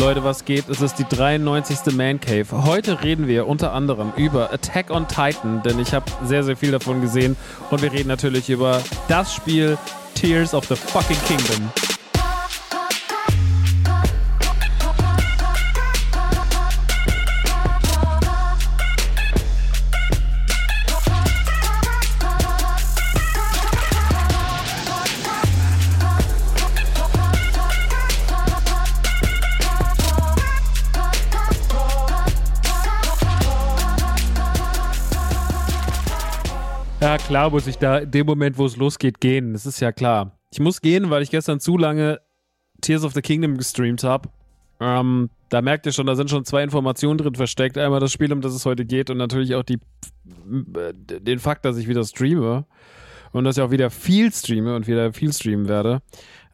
Leute, was geht? Es ist die 93. Man Cave. Heute reden wir unter anderem über Attack on Titan, denn ich habe sehr, sehr viel davon gesehen. Und wir reden natürlich über das Spiel Tears of the Fucking Kingdom. Klar muss ich da in dem Moment, wo es losgeht, gehen. Das ist ja klar. Ich muss gehen, weil ich gestern zu lange Tears of the Kingdom gestreamt habe. Ähm, da merkt ihr schon, da sind schon zwei Informationen drin versteckt. Einmal das Spiel, um das es heute geht und natürlich auch die, den Fakt, dass ich wieder streame und dass ich auch wieder viel streame und wieder viel streamen werde.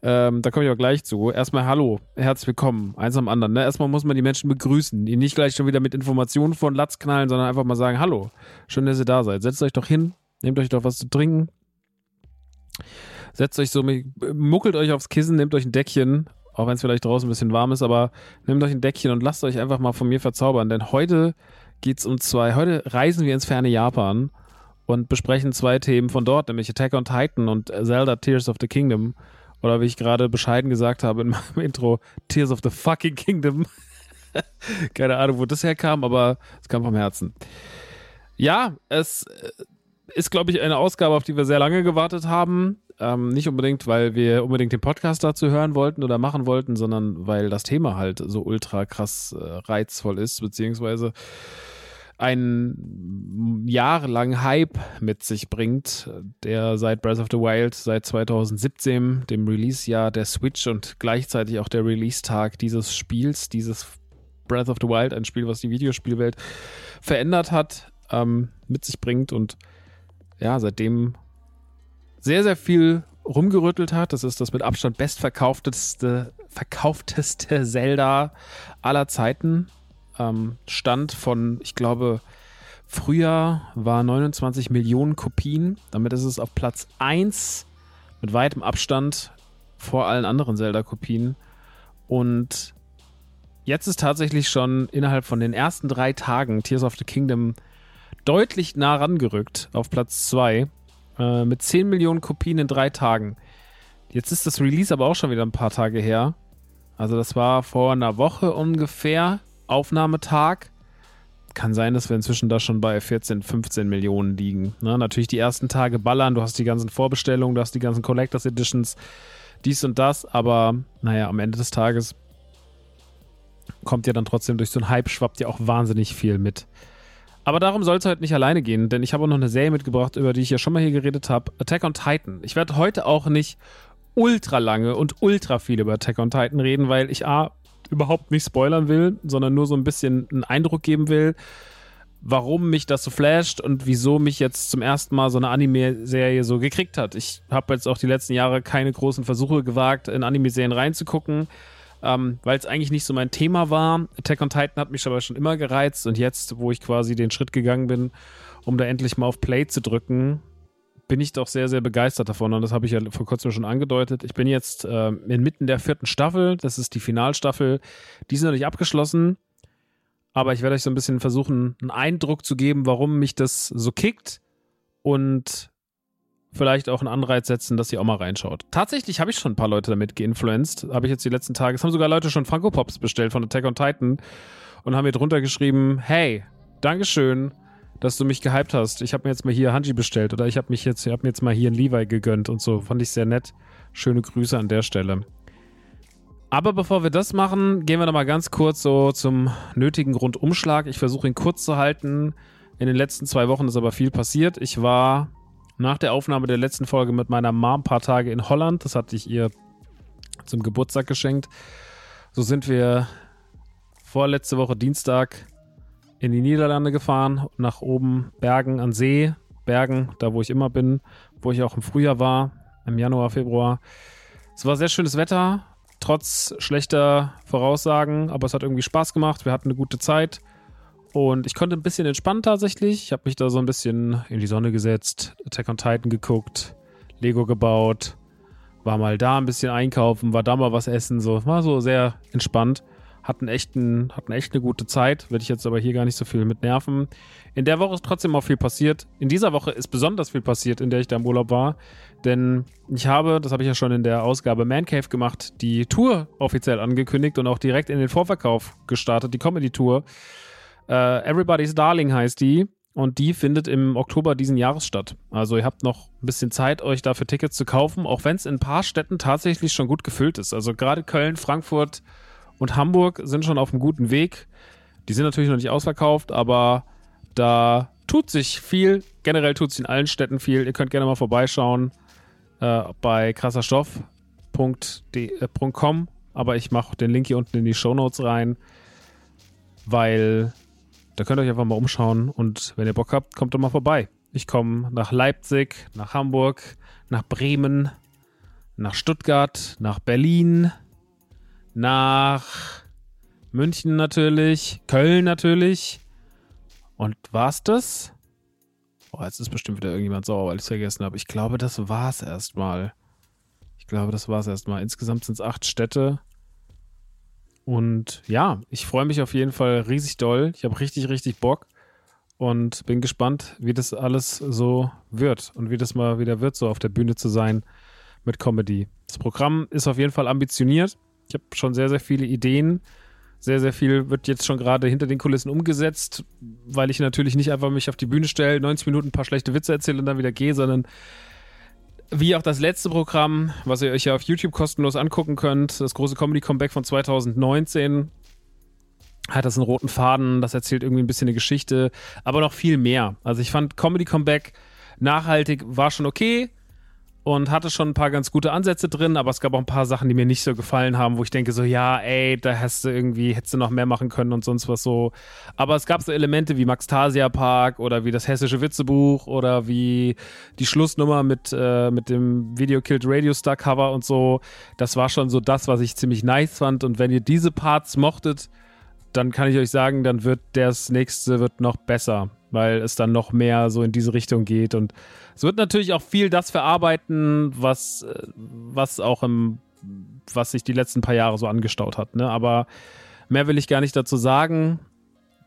Ähm, da komme ich auch gleich zu. Erstmal Hallo, herzlich willkommen, eins am anderen. Ne? Erstmal muss man die Menschen begrüßen, die nicht gleich schon wieder mit Informationen von Latz knallen, sondern einfach mal sagen, hallo, schön, dass ihr da seid. Setzt euch doch hin, nehmt euch doch was zu trinken. Setzt euch so, muckelt euch aufs Kissen, nehmt euch ein Deckchen, auch wenn es vielleicht draußen ein bisschen warm ist, aber nehmt euch ein Deckchen und lasst euch einfach mal von mir verzaubern, denn heute geht's um zwei, heute reisen wir ins ferne Japan und besprechen zwei Themen von dort, nämlich Attack on Titan und Zelda Tears of the Kingdom. Oder wie ich gerade bescheiden gesagt habe in meinem Intro, Tears of the fucking Kingdom. Keine Ahnung, wo das herkam, aber es kam vom Herzen. Ja, es ist, glaube ich, eine Ausgabe, auf die wir sehr lange gewartet haben. Ähm, nicht unbedingt, weil wir unbedingt den Podcast dazu hören wollten oder machen wollten, sondern weil das Thema halt so ultra krass äh, reizvoll ist, beziehungsweise einen jahrelangen Hype mit sich bringt, der seit Breath of the Wild, seit 2017, dem Release-Jahr der Switch und gleichzeitig auch der Release-Tag dieses Spiels, dieses Breath of the Wild, ein Spiel, was die Videospielwelt verändert hat, ähm, mit sich bringt und ja, seitdem sehr, sehr viel rumgerüttelt hat. Das ist das mit Abstand bestverkaufteste verkaufteste Zelda aller Zeiten. Ähm, Stand von, ich glaube, Frühjahr war 29 Millionen Kopien. Damit ist es auf Platz 1 mit weitem Abstand vor allen anderen Zelda-Kopien. Und jetzt ist tatsächlich schon innerhalb von den ersten drei Tagen Tears of the Kingdom deutlich nah rangerückt auf Platz 2 äh, mit 10 Millionen Kopien in drei Tagen. Jetzt ist das Release aber auch schon wieder ein paar Tage her. Also das war vor einer Woche ungefähr, Aufnahmetag. Kann sein, dass wir inzwischen da schon bei 14, 15 Millionen liegen. Ne? Natürlich die ersten Tage ballern, du hast die ganzen Vorbestellungen, du hast die ganzen Collectors Editions, dies und das, aber naja, am Ende des Tages kommt ja dann trotzdem durch so einen Hype, schwappt ja auch wahnsinnig viel mit. Aber darum soll es heute nicht alleine gehen, denn ich habe auch noch eine Serie mitgebracht, über die ich ja schon mal hier geredet habe. Attack on Titan. Ich werde heute auch nicht ultra lange und ultra viel über Attack on Titan reden, weil ich A, überhaupt nicht spoilern will, sondern nur so ein bisschen einen Eindruck geben will, warum mich das so flasht und wieso mich jetzt zum ersten Mal so eine Anime-Serie so gekriegt hat. Ich habe jetzt auch die letzten Jahre keine großen Versuche gewagt, in Anime-Serien reinzugucken, ähm, weil es eigentlich nicht so mein Thema war. Attack on Titan hat mich aber schon immer gereizt und jetzt, wo ich quasi den Schritt gegangen bin, um da endlich mal auf Play zu drücken, bin ich doch sehr, sehr begeistert davon. Und das habe ich ja vor kurzem schon angedeutet. Ich bin jetzt äh, inmitten der vierten Staffel. Das ist die Finalstaffel. Die ist noch nicht abgeschlossen. Aber ich werde euch so ein bisschen versuchen, einen Eindruck zu geben, warum mich das so kickt. Und vielleicht auch einen Anreiz setzen, dass ihr auch mal reinschaut. Tatsächlich habe ich schon ein paar Leute damit geinfluenced. Habe ich jetzt die letzten Tage. Es haben sogar Leute schon Funko Pops bestellt von Attack on Titan und haben mir drunter geschrieben: Hey, Dankeschön dass du mich gehypt hast. Ich habe mir jetzt mal hier Hanji bestellt oder ich habe mich jetzt, ich habe mir jetzt mal hier einen Levi gegönnt und so. Fand ich sehr nett. Schöne Grüße an der Stelle. Aber bevor wir das machen, gehen wir noch mal ganz kurz so zum nötigen Rundumschlag. Ich versuche ihn kurz zu halten. In den letzten zwei Wochen ist aber viel passiert. Ich war nach der Aufnahme der letzten Folge mit meiner Mom ein paar Tage in Holland. Das hatte ich ihr zum Geburtstag geschenkt. So sind wir vorletzte Woche Dienstag in die Niederlande gefahren, nach oben Bergen an See, Bergen, da wo ich immer bin, wo ich auch im Frühjahr war, im Januar, Februar. Es war sehr schönes Wetter, trotz schlechter Voraussagen, aber es hat irgendwie Spaß gemacht. Wir hatten eine gute Zeit und ich konnte ein bisschen entspannen tatsächlich. Ich habe mich da so ein bisschen in die Sonne gesetzt, Attack on Titan geguckt, Lego gebaut, war mal da ein bisschen einkaufen, war da mal was essen, so war so sehr entspannt hatten echt, ein, hatten echt eine gute Zeit. Werde ich jetzt aber hier gar nicht so viel mit nerven. In der Woche ist trotzdem auch viel passiert. In dieser Woche ist besonders viel passiert, in der ich da im Urlaub war. Denn ich habe, das habe ich ja schon in der Ausgabe Man Cave gemacht, die Tour offiziell angekündigt und auch direkt in den Vorverkauf gestartet, die Comedy-Tour. Uh, Everybody's Darling heißt die. Und die findet im Oktober diesen Jahres statt. Also ihr habt noch ein bisschen Zeit, euch dafür Tickets zu kaufen, auch wenn es in ein paar Städten tatsächlich schon gut gefüllt ist. Also gerade Köln, Frankfurt, und Hamburg sind schon auf einem guten Weg. Die sind natürlich noch nicht ausverkauft, aber da tut sich viel. Generell tut sich in allen Städten viel. Ihr könnt gerne mal vorbeischauen äh, bei krasserstoff.com. Äh, aber ich mache den Link hier unten in die Show Notes rein, weil da könnt ihr euch einfach mal umschauen und wenn ihr Bock habt, kommt doch mal vorbei. Ich komme nach Leipzig, nach Hamburg, nach Bremen, nach Stuttgart, nach Berlin, nach München natürlich, Köln natürlich. Und war's das? Oh, jetzt ist bestimmt wieder irgendjemand sauer, weil ich es vergessen habe. Ich glaube, das war's erstmal. Ich glaube, das war's erstmal. Insgesamt sind es acht Städte. Und ja, ich freue mich auf jeden Fall riesig doll. Ich habe richtig, richtig Bock und bin gespannt, wie das alles so wird und wie das mal wieder wird, so auf der Bühne zu sein mit Comedy. Das Programm ist auf jeden Fall ambitioniert. Ich habe schon sehr, sehr viele Ideen. Sehr, sehr viel wird jetzt schon gerade hinter den Kulissen umgesetzt, weil ich natürlich nicht einfach mich auf die Bühne stelle, 90 Minuten ein paar schlechte Witze erzähle und dann wieder gehe, sondern wie auch das letzte Programm, was ihr euch ja auf YouTube kostenlos angucken könnt, das große Comedy Comeback von 2019, hat das einen roten Faden, das erzählt irgendwie ein bisschen eine Geschichte, aber noch viel mehr. Also ich fand Comedy Comeback nachhaltig war schon okay, und hatte schon ein paar ganz gute Ansätze drin, aber es gab auch ein paar Sachen, die mir nicht so gefallen haben, wo ich denke so, ja, ey, da hast du irgendwie, hättest du noch mehr machen können und sonst was so. Aber es gab so Elemente wie Max Tasia Park oder wie das hessische Witzebuch oder wie die Schlussnummer mit, äh, mit dem Video Killed Radio Star Cover und so. Das war schon so das, was ich ziemlich nice fand. Und wenn ihr diese Parts mochtet, dann kann ich euch sagen, dann wird das nächste wird noch besser, weil es dann noch mehr so in diese Richtung geht und es wird natürlich auch viel das verarbeiten, was, äh, was auch im, was sich die letzten paar Jahre so angestaut hat. Ne? Aber mehr will ich gar nicht dazu sagen.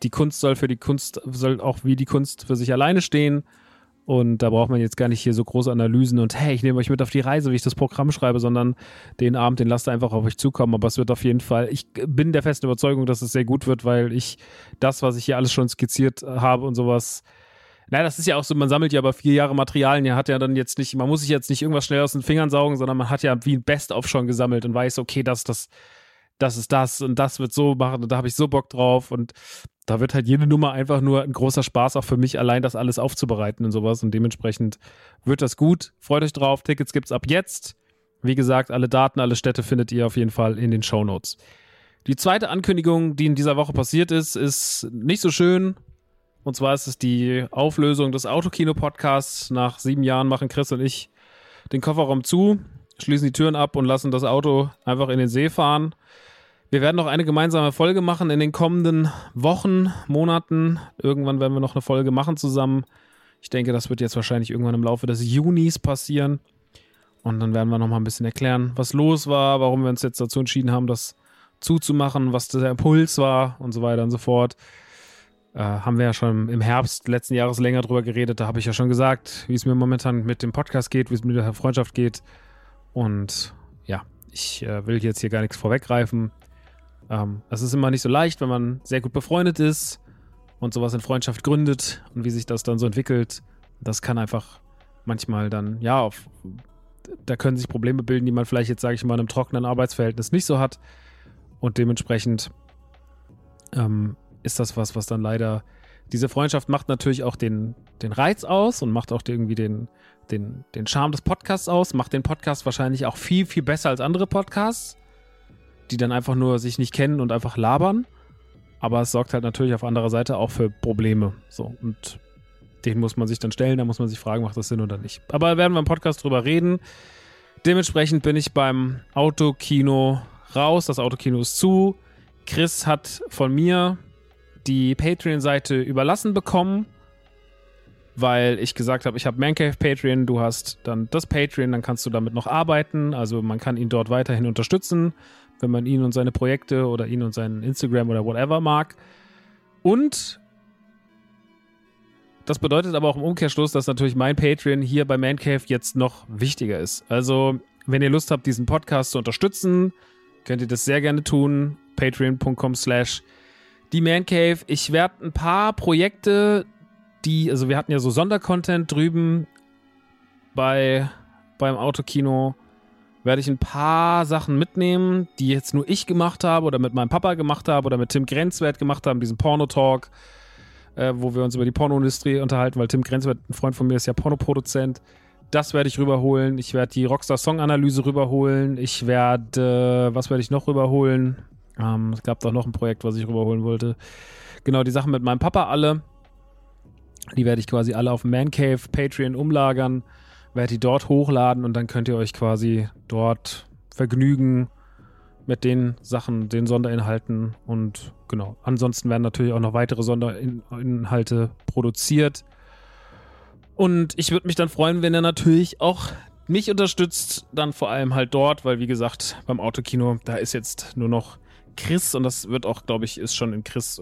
Die Kunst soll für die Kunst, soll auch wie die Kunst für sich alleine stehen. Und da braucht man jetzt gar nicht hier so große Analysen und hey, ich nehme euch mit auf die Reise, wie ich das Programm schreibe, sondern den Abend, den lasst einfach auf euch zukommen. Aber es wird auf jeden Fall, ich bin der festen Überzeugung, dass es sehr gut wird, weil ich das, was ich hier alles schon skizziert habe und sowas, naja, das ist ja auch so, man sammelt ja aber vier Jahre Materialien, ja, hat ja dann jetzt nicht, man muss sich jetzt nicht irgendwas schnell aus den Fingern saugen, sondern man hat ja wie ein Best-of schon gesammelt und weiß, okay, das, das, das ist das und das wird so machen und da habe ich so Bock drauf und da wird halt jede Nummer einfach nur ein großer Spaß auch für mich allein das alles aufzubereiten und sowas und dementsprechend wird das gut. Freut euch drauf, Tickets gibt's ab jetzt. Wie gesagt, alle Daten, alle Städte findet ihr auf jeden Fall in den Show Notes. Die zweite Ankündigung, die in dieser Woche passiert ist, ist nicht so schön, und zwar ist es die Auflösung des Autokino-Podcasts. Nach sieben Jahren machen Chris und ich den Kofferraum zu, schließen die Türen ab und lassen das Auto einfach in den See fahren. Wir werden noch eine gemeinsame Folge machen in den kommenden Wochen, Monaten. Irgendwann werden wir noch eine Folge machen zusammen. Ich denke, das wird jetzt wahrscheinlich irgendwann im Laufe des Junis passieren. Und dann werden wir noch mal ein bisschen erklären, was los war, warum wir uns jetzt dazu entschieden haben, das zuzumachen, was der Impuls war und so weiter und so fort. Äh, haben wir ja schon im Herbst letzten Jahres länger drüber geredet. Da habe ich ja schon gesagt, wie es mir momentan mit dem Podcast geht, wie es mit der Freundschaft geht. Und ja, ich äh, will jetzt hier gar nichts vorweggreifen. Ähm, es ist immer nicht so leicht, wenn man sehr gut befreundet ist und sowas in Freundschaft gründet und wie sich das dann so entwickelt. Das kann einfach manchmal dann, ja, auf, da können sich Probleme bilden, die man vielleicht jetzt, sage ich mal, in einem trockenen Arbeitsverhältnis nicht so hat. Und dementsprechend ähm, ist das was, was dann leider diese Freundschaft macht natürlich auch den, den Reiz aus und macht auch irgendwie den, den, den Charme des Podcasts aus, macht den Podcast wahrscheinlich auch viel, viel besser als andere Podcasts, die dann einfach nur sich nicht kennen und einfach labern. Aber es sorgt halt natürlich auf anderer Seite auch für Probleme. So, und den muss man sich dann stellen, da muss man sich fragen, macht das Sinn oder nicht. Aber werden wir im Podcast drüber reden. Dementsprechend bin ich beim Autokino raus. Das Autokino ist zu. Chris hat von mir die Patreon-Seite überlassen bekommen, weil ich gesagt habe, ich habe Mancave Patreon, du hast dann das Patreon, dann kannst du damit noch arbeiten. Also man kann ihn dort weiterhin unterstützen, wenn man ihn und seine Projekte oder ihn und seinen Instagram oder whatever mag. Und das bedeutet aber auch im Umkehrschluss, dass natürlich mein Patreon hier bei Mancave jetzt noch wichtiger ist. Also, wenn ihr Lust habt, diesen Podcast zu unterstützen, könnt ihr das sehr gerne tun. Patreon.com slash die Man Cave. Ich werde ein paar Projekte, die, also wir hatten ja so Sondercontent drüben bei beim Autokino, werde ich ein paar Sachen mitnehmen, die jetzt nur ich gemacht habe oder mit meinem Papa gemacht habe oder mit Tim Grenzwert gemacht haben, diesen Porno-Talk, äh, wo wir uns über die Pornoindustrie unterhalten, weil Tim Grenzwert, ein Freund von mir, ist ja Pornoproduzent. Das werde ich rüberholen. Ich werde die Rockstar-Song-Analyse rüberholen. Ich werde, äh, was werde ich noch rüberholen? Ähm, es gab doch noch ein Projekt, was ich rüberholen wollte. Genau, die Sachen mit meinem Papa alle. Die werde ich quasi alle auf Man Cave Patreon umlagern, werde die dort hochladen und dann könnt ihr euch quasi dort vergnügen mit den Sachen, den Sonderinhalten und genau. Ansonsten werden natürlich auch noch weitere Sonderinhalte produziert. Und ich würde mich dann freuen, wenn ihr natürlich auch mich unterstützt, dann vor allem halt dort, weil wie gesagt, beim Autokino, da ist jetzt nur noch Chris, und das wird auch, glaube ich, ist schon in Chris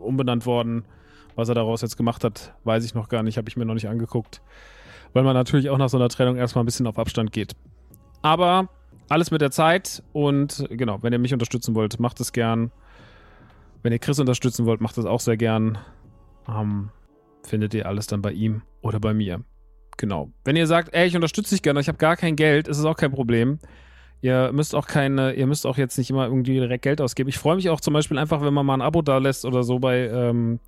umbenannt worden. Was er daraus jetzt gemacht hat, weiß ich noch gar nicht, habe ich mir noch nicht angeguckt. Weil man natürlich auch nach so einer Trennung erstmal ein bisschen auf Abstand geht. Aber alles mit der Zeit und genau, wenn ihr mich unterstützen wollt, macht es gern. Wenn ihr Chris unterstützen wollt, macht es auch sehr gern. Ähm, findet ihr alles dann bei ihm oder bei mir. Genau. Wenn ihr sagt, ey, ich unterstütze dich gerne, ich habe gar kein Geld, ist es auch kein Problem. Ihr müsst auch keine, ihr müsst auch jetzt nicht immer irgendwie direkt Geld ausgeben. Ich freue mich auch zum Beispiel einfach, wenn man mal ein Abo da lässt oder so bei, ähm,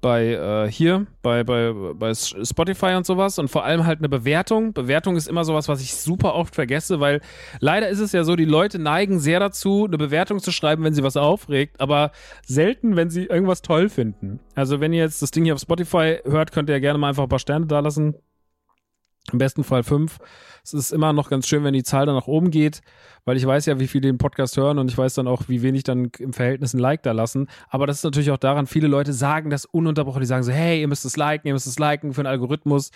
bei äh, hier, bei, bei, bei Spotify und sowas und vor allem halt eine Bewertung. Bewertung ist immer sowas, was ich super oft vergesse, weil leider ist es ja so, die Leute neigen sehr dazu, eine Bewertung zu schreiben, wenn sie was aufregt, aber selten, wenn sie irgendwas toll finden. Also wenn ihr jetzt das Ding hier auf Spotify hört, könnt ihr ja gerne mal einfach ein paar Sterne da lassen. Im besten Fall fünf. Es ist immer noch ganz schön, wenn die Zahl dann nach oben geht, weil ich weiß ja, wie viele den Podcast hören und ich weiß dann auch, wie wenig dann im Verhältnis ein Like da lassen. Aber das ist natürlich auch daran, viele Leute sagen das ununterbrochen. Die sagen so, hey, ihr müsst es liken, ihr müsst es liken für einen Algorithmus.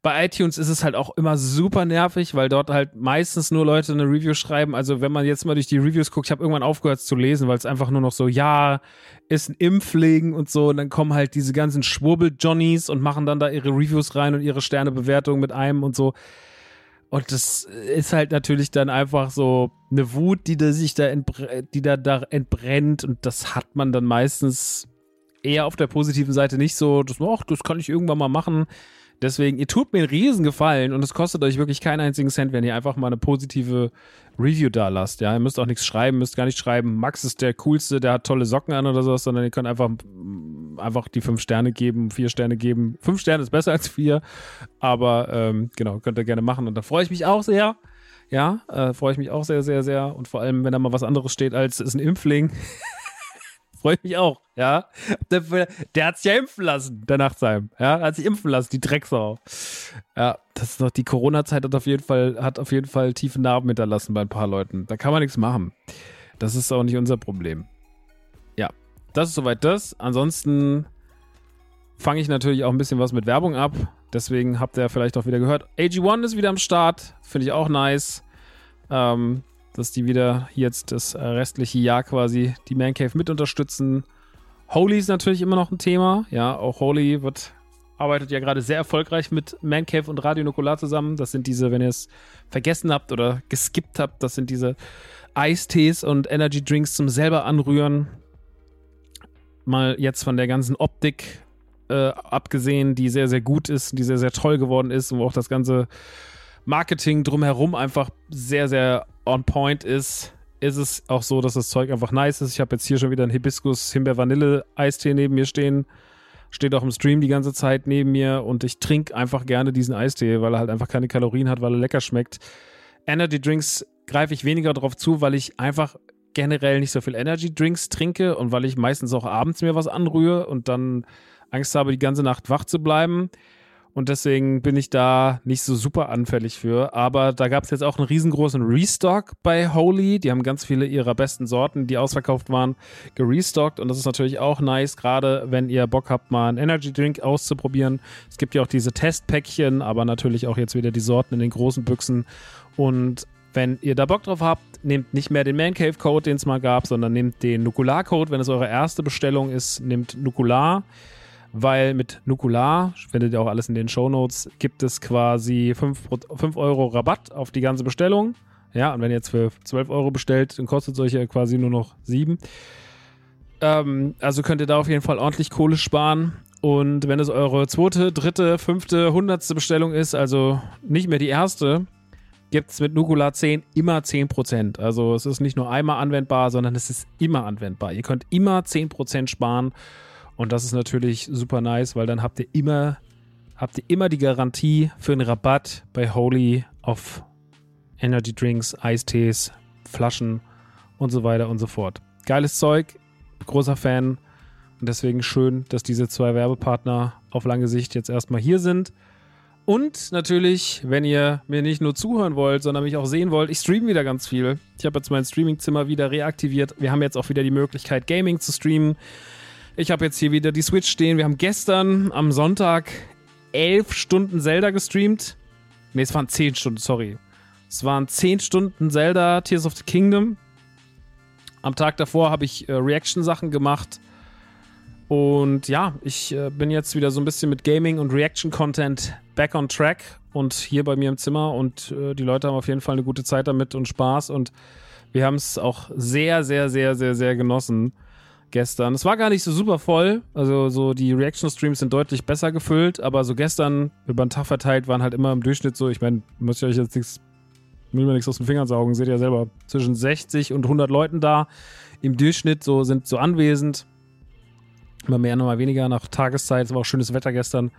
Bei iTunes ist es halt auch immer super nervig, weil dort halt meistens nur Leute eine Review schreiben. Also wenn man jetzt mal durch die Reviews guckt, ich habe irgendwann aufgehört zu lesen, weil es einfach nur noch so, ja, ist ein Impflegen und so. Und dann kommen halt diese ganzen Schwurbel-Johnnies und machen dann da ihre Reviews rein und ihre Sternebewertungen mit einem und so. Und das ist halt natürlich dann einfach so eine Wut, die da sich da, die da, da entbrennt. Und das hat man dann meistens eher auf der positiven Seite nicht so, das, ach, das kann ich irgendwann mal machen. Deswegen, ihr tut mir einen riesen Gefallen und es kostet euch wirklich keinen einzigen Cent, wenn ihr einfach mal eine positive Review da lasst. Ja, ihr müsst auch nichts schreiben, müsst gar nicht schreiben, Max ist der coolste, der hat tolle Socken an oder sowas, sondern ihr könnt einfach, einfach die fünf Sterne geben, vier Sterne geben. Fünf Sterne ist besser als vier, aber ähm, genau, könnt ihr gerne machen und da freue ich mich auch sehr. Ja, äh, freue ich mich auch sehr, sehr, sehr. Und vor allem, wenn da mal was anderes steht als ist ein Impfling. Freue ich mich auch, ja. Der, der hat sich ja impfen lassen, der Nachtsheim. Ja, hat sich impfen lassen, die Drecksau. Ja, das ist noch, die Corona-Zeit hat auf jeden Fall, hat auf jeden Fall tiefe Narben hinterlassen bei ein paar Leuten. Da kann man nichts machen. Das ist auch nicht unser Problem. Ja, das ist soweit das. Ansonsten fange ich natürlich auch ein bisschen was mit Werbung ab. Deswegen habt ihr vielleicht auch wieder gehört. AG1 ist wieder am Start. Finde ich auch nice. Ähm, dass die wieder jetzt das äh, restliche Jahr quasi die Man Cave mit unterstützen. Holy ist natürlich immer noch ein Thema. Ja, auch Holy wird, arbeitet ja gerade sehr erfolgreich mit Man Cave und Radio Nukular zusammen. Das sind diese, wenn ihr es vergessen habt oder geskippt habt, das sind diese Eistees und Energy Drinks zum selber anrühren. Mal jetzt von der ganzen Optik äh, abgesehen, die sehr, sehr gut ist, die sehr, sehr toll geworden ist und wo auch das ganze Marketing drumherum einfach sehr, sehr on point ist, ist es auch so, dass das Zeug einfach nice ist. Ich habe jetzt hier schon wieder einen Hibiskus Himbeer Vanille Eistee neben mir stehen. Steht auch im Stream die ganze Zeit neben mir und ich trinke einfach gerne diesen Eistee, weil er halt einfach keine Kalorien hat, weil er lecker schmeckt. Energy Drinks greife ich weniger drauf zu, weil ich einfach generell nicht so viel Energy Drinks trinke und weil ich meistens auch abends mir was anrühre und dann Angst habe, die ganze Nacht wach zu bleiben. Und deswegen bin ich da nicht so super anfällig für. Aber da gab es jetzt auch einen riesengroßen Restock bei Holy. Die haben ganz viele ihrer besten Sorten, die ausverkauft waren, gerestockt. Und das ist natürlich auch nice, gerade wenn ihr Bock habt, mal einen Energy Drink auszuprobieren. Es gibt ja auch diese Testpäckchen, aber natürlich auch jetzt wieder die Sorten in den großen Büchsen. Und wenn ihr da Bock drauf habt, nehmt nicht mehr den Man Cave Code, den es mal gab, sondern nehmt den Nukular Code. Wenn es eure erste Bestellung ist, nehmt Nukular weil mit Nukular, findet ihr auch alles in den Show Notes, gibt es quasi 5, 5 Euro Rabatt auf die ganze Bestellung. Ja, und wenn ihr jetzt für 12 Euro bestellt, dann kostet es euch ja quasi nur noch 7. Ähm, also könnt ihr da auf jeden Fall ordentlich Kohle sparen. Und wenn es eure zweite, dritte, fünfte, hundertste Bestellung ist, also nicht mehr die erste, gibt es mit Nukular 10 immer 10%. Also es ist nicht nur einmal anwendbar, sondern es ist immer anwendbar. Ihr könnt immer 10% sparen. Und das ist natürlich super nice, weil dann habt ihr immer, habt ihr immer die Garantie für einen Rabatt bei Holy auf Energy Drinks, Eistees, Flaschen und so weiter und so fort. Geiles Zeug, großer Fan. Und deswegen schön, dass diese zwei Werbepartner auf lange Sicht jetzt erstmal hier sind. Und natürlich, wenn ihr mir nicht nur zuhören wollt, sondern mich auch sehen wollt, ich streame wieder ganz viel. Ich habe jetzt mein Streamingzimmer wieder reaktiviert. Wir haben jetzt auch wieder die Möglichkeit, Gaming zu streamen. Ich habe jetzt hier wieder die Switch stehen. Wir haben gestern am Sonntag elf Stunden Zelda gestreamt. Ne, es waren zehn Stunden, sorry. Es waren zehn Stunden Zelda Tears of the Kingdom. Am Tag davor habe ich äh, Reaction-Sachen gemacht. Und ja, ich äh, bin jetzt wieder so ein bisschen mit Gaming und Reaction-Content back on track und hier bei mir im Zimmer. Und äh, die Leute haben auf jeden Fall eine gute Zeit damit und Spaß. Und wir haben es auch sehr, sehr, sehr, sehr, sehr genossen gestern. Es war gar nicht so super voll. Also so die Reaction-Streams sind deutlich besser gefüllt, aber so gestern über den Tag verteilt waren halt immer im Durchschnitt so, ich meine, muss ich euch jetzt nichts, will mir nichts aus den Fingern saugen, seht ihr ja selber, zwischen 60 und 100 Leuten da. Im Durchschnitt so sind so anwesend. Immer mehr, immer weniger nach Tageszeit. Es war auch schönes Wetter gestern.